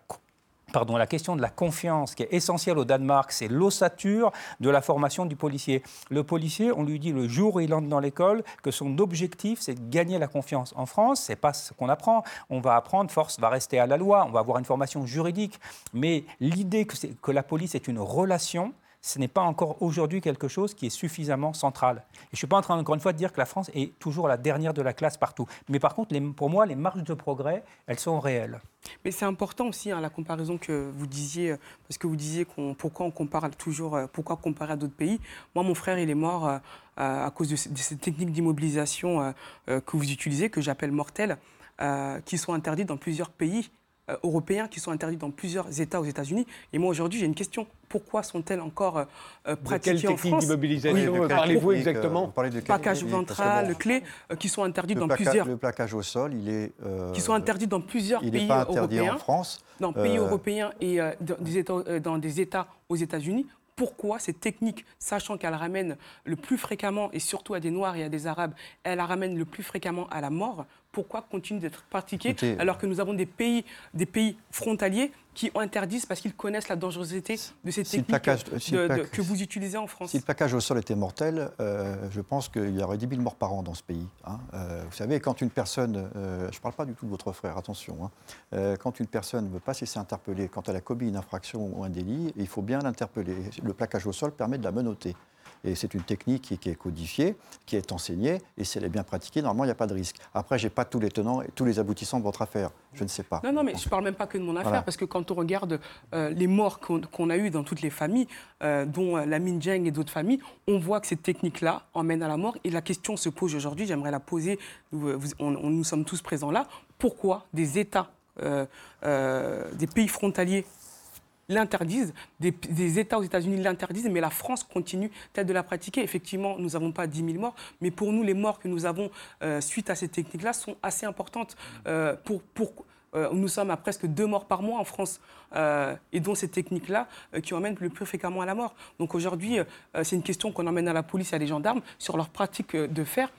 Pardon, la question de la confiance qui est essentielle au Danemark, c'est l'ossature de la formation du policier. Le policier, on lui dit le jour où il entre dans l'école que son objectif, c'est de gagner la confiance. En France, c'est pas ce qu'on apprend. On va apprendre, force va rester à la loi, on va avoir une formation juridique. Mais l'idée que, que la police est une relation, ce n'est pas encore aujourd'hui quelque chose qui est suffisamment central. Et je ne suis pas en train, encore une fois, de dire que la France est toujours la dernière de la classe partout. Mais par contre, pour moi, les marges de progrès, elles sont réelles. Mais c'est important aussi hein, la comparaison que vous disiez, parce que vous disiez pourquoi on compare toujours, euh, pourquoi comparer à d'autres pays. Moi, mon frère, il est mort euh, à cause de, ces techniques d'immobilisation euh, que vous utilisez, que j'appelle mortelles, qui sont interdites dans plusieurs pays européens qui sont interdits dans plusieurs États aux États-Unis. Et moi, aujourd'hui, j'ai une question. Pourquoi sont-elles encore euh, euh, pratiquées en France d'immobilisation parlez-vous exactement Plaquage ventral, clé, qui sont interdits dans plusieurs... Le plaquage au sol, il est... qui sont interdits dans plusieurs il pays pas interdit européens. en France. Dans pays européens et dans, des États, dans des États aux États-Unis pourquoi cette technique, sachant qu'elle ramène le plus fréquemment, et surtout à des Noirs et à des Arabes, elle la ramène le plus fréquemment à la mort, pourquoi continue d'être pratiquée alors que nous avons des pays, des pays frontaliers qui interdisent parce qu'ils connaissent la dangerosité de ces techniques que vous utilisez en France Si le plaquage au sol était mortel, euh, je pense qu'il y aurait 10 000 morts par an dans ce pays. Hein. Euh, vous savez, quand une personne, euh, je ne parle pas du tout de votre frère, attention, hein, quand une personne ne veut pas se laisser interpeller, quand elle a commis une infraction ou un délit, il faut bien l'interpeller. Le plaquage au sol permet de la menotter. Et c'est une technique qui, est codifiée, qui est enseignée, et si elle est bien pratiquée, normalement, il n'y a pas de risque. Après, je n'ai pas tous les tenants et tous les aboutissants de votre affaire. Je ne sais pas. Non, non, mais je ne parle même pas que de mon affaire, parce que quand on regarde euh, les morts qu'on a eues dans toutes les familles, euh, dont euh, la Minjeng et d'autres familles, on voit que cette technique-là emmène à la mort. Et la question se pose aujourd'hui, j'aimerais la poser, nous, nous sommes tous présents là, pourquoi des États, des pays frontaliers l'interdisent, des, États aux États-Unis l'interdisent, mais la France continue peut-être de la pratiquer. Effectivement, nous n'avons pas 10 000 morts, mais pour nous, les morts que nous avons euh, suite à ces techniques-là sont assez importantes. Euh, pour, pour euh, nous sommes à presque deux morts par mois en France, et dont ces techniques-là qui emmènent le plus fréquemment à la mort. Donc aujourd'hui, c'est une question qu'on emmène à la police et à les gendarmes sur leurs pratiques de fer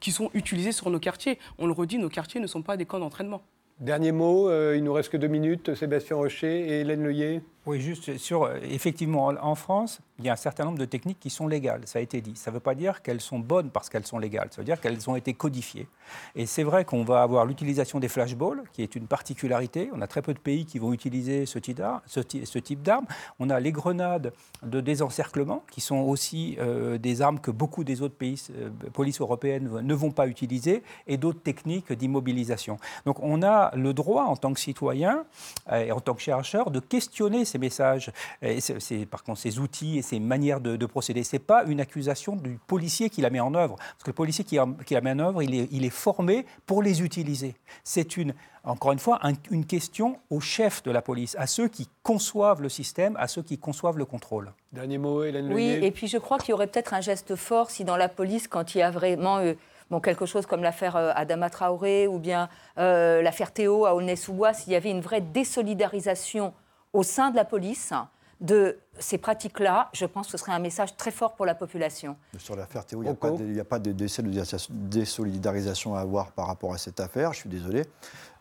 qui sont utilisées sur nos quartiers. On le redit, nos quartiers ne sont pas des camps d'entraînement. Dernier mot, il nous reste que deux minutes, Sébastien Rocher et Hélène Leuillet. Oui, juste sur, effectivement, en France, il y a un certain nombre de techniques qui sont légales, ça a été dit. Ça ne veut pas dire qu'elles sont bonnes parce qu'elles sont légales, ça veut dire qu'elles ont été codifiées. Et c'est vrai qu'on va avoir l'utilisation des flashballs, qui est une particularité. On a très peu de pays qui vont utiliser ce type d'armes. On a les grenades de désencerclement, qui sont aussi euh, des armes que beaucoup des autres pays, euh, polices européennes ne vont pas utiliser, et d'autres techniques d'immobilisation. Donc on a le droit, en tant que citoyen euh, et en tant que chercheur, de questionner ces messages, et par contre ces outils c'est une manière de, procéder. Ce n'est pas une accusation du policier qui la met en œuvre. Parce que le policier qui, la met en œuvre, il est, il est formé pour les utiliser. C'est une, encore une fois, une question aux chefs de la police, à ceux qui conçoivent le système, à ceux qui conçoivent le contrôle. Dernier mot, Hélène Oui, et puis je crois qu'il y aurait peut-être un geste fort si dans la police, quand il y a vraiment... Euh, bon, quelque chose comme l'affaire euh, Adama Traoré ou bien euh, l'affaire Théo à Aulnay-sous-Bois, s'il y avait une vraie désolidarisation au sein de la police, de ces pratiques-là, je pense que ce serait un message très fort pour la population. Sur l'affaire Théo, il n'y a, pas de désolidarisation à avoir par rapport à cette affaire, je suis désolé.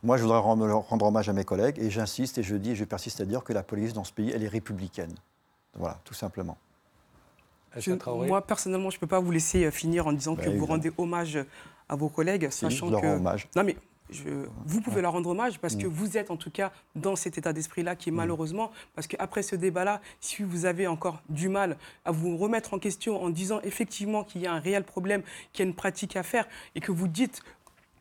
Moi, je voudrais rendre, hommage à mes collègues et j'insiste et je dis et je persiste à dire que la police dans ce pays, elle est républicaine. Voilà, tout simplement. moi, personnellement, je ne peux pas vous laisser euh, finir en disant que bah, vous rendez hommage à vos collègues, sachant je que. hommage. Non, mais vous pouvez leur rendre hommage parce que vous êtes en tout cas dans cet état d'esprit-là qui est malheureusement, parce qu'après ce débat-là, si vous avez encore du mal à vous remettre en question en disant effectivement qu'il y a un réel problème, qu'il y a une pratique à faire et que vous dites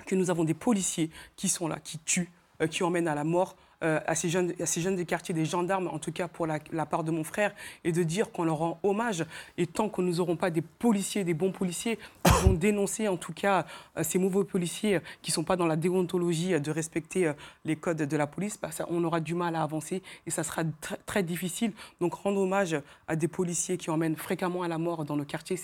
que nous avons des policiers qui sont là, qui tuent, euh, qui emmènent à la mort, euh, à, ces jeunes, des quartiers, des gendarmes, en tout cas pour la, part de mon frère, et de dire qu'on leur rend hommage. Et tant que nous n'aurons pas des policiers, des bons policiers, qui vont dénoncer en tout cas euh, ces mauvais policiers qui ne sont pas dans la déontologie de respecter euh, les codes de la police, bah, on aura du mal à avancer et ça sera très difficile. Donc rendre hommage à des policiers qui emmènent fréquemment à la mort dans nos quartiers,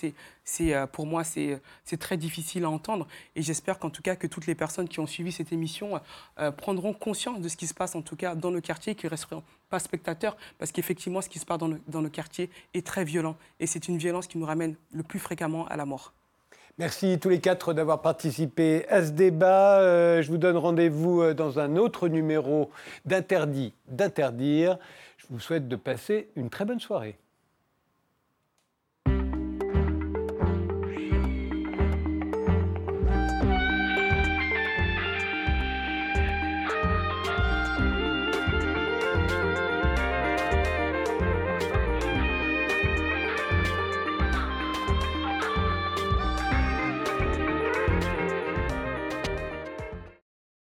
c'est, pour moi, c'est, très difficile à entendre. Et j'espère qu'en tout cas que toutes les personnes qui ont suivi cette émission prendront conscience de ce qui se passe en tout cas dans nos quartiers, qui ne resteront pas spectateurs, parce qu'effectivement, ce qui se passe dans, nos, quartiers est très violent. Et c'est une violence qui nous ramène le plus fréquemment à la mort. Merci tous les quatre d'avoir participé à ce débat. Euh, je vous donne rendez-vous euh, dans un autre numéro d'Interdit d'interdire. Je vous souhaite de passer une très bonne soirée.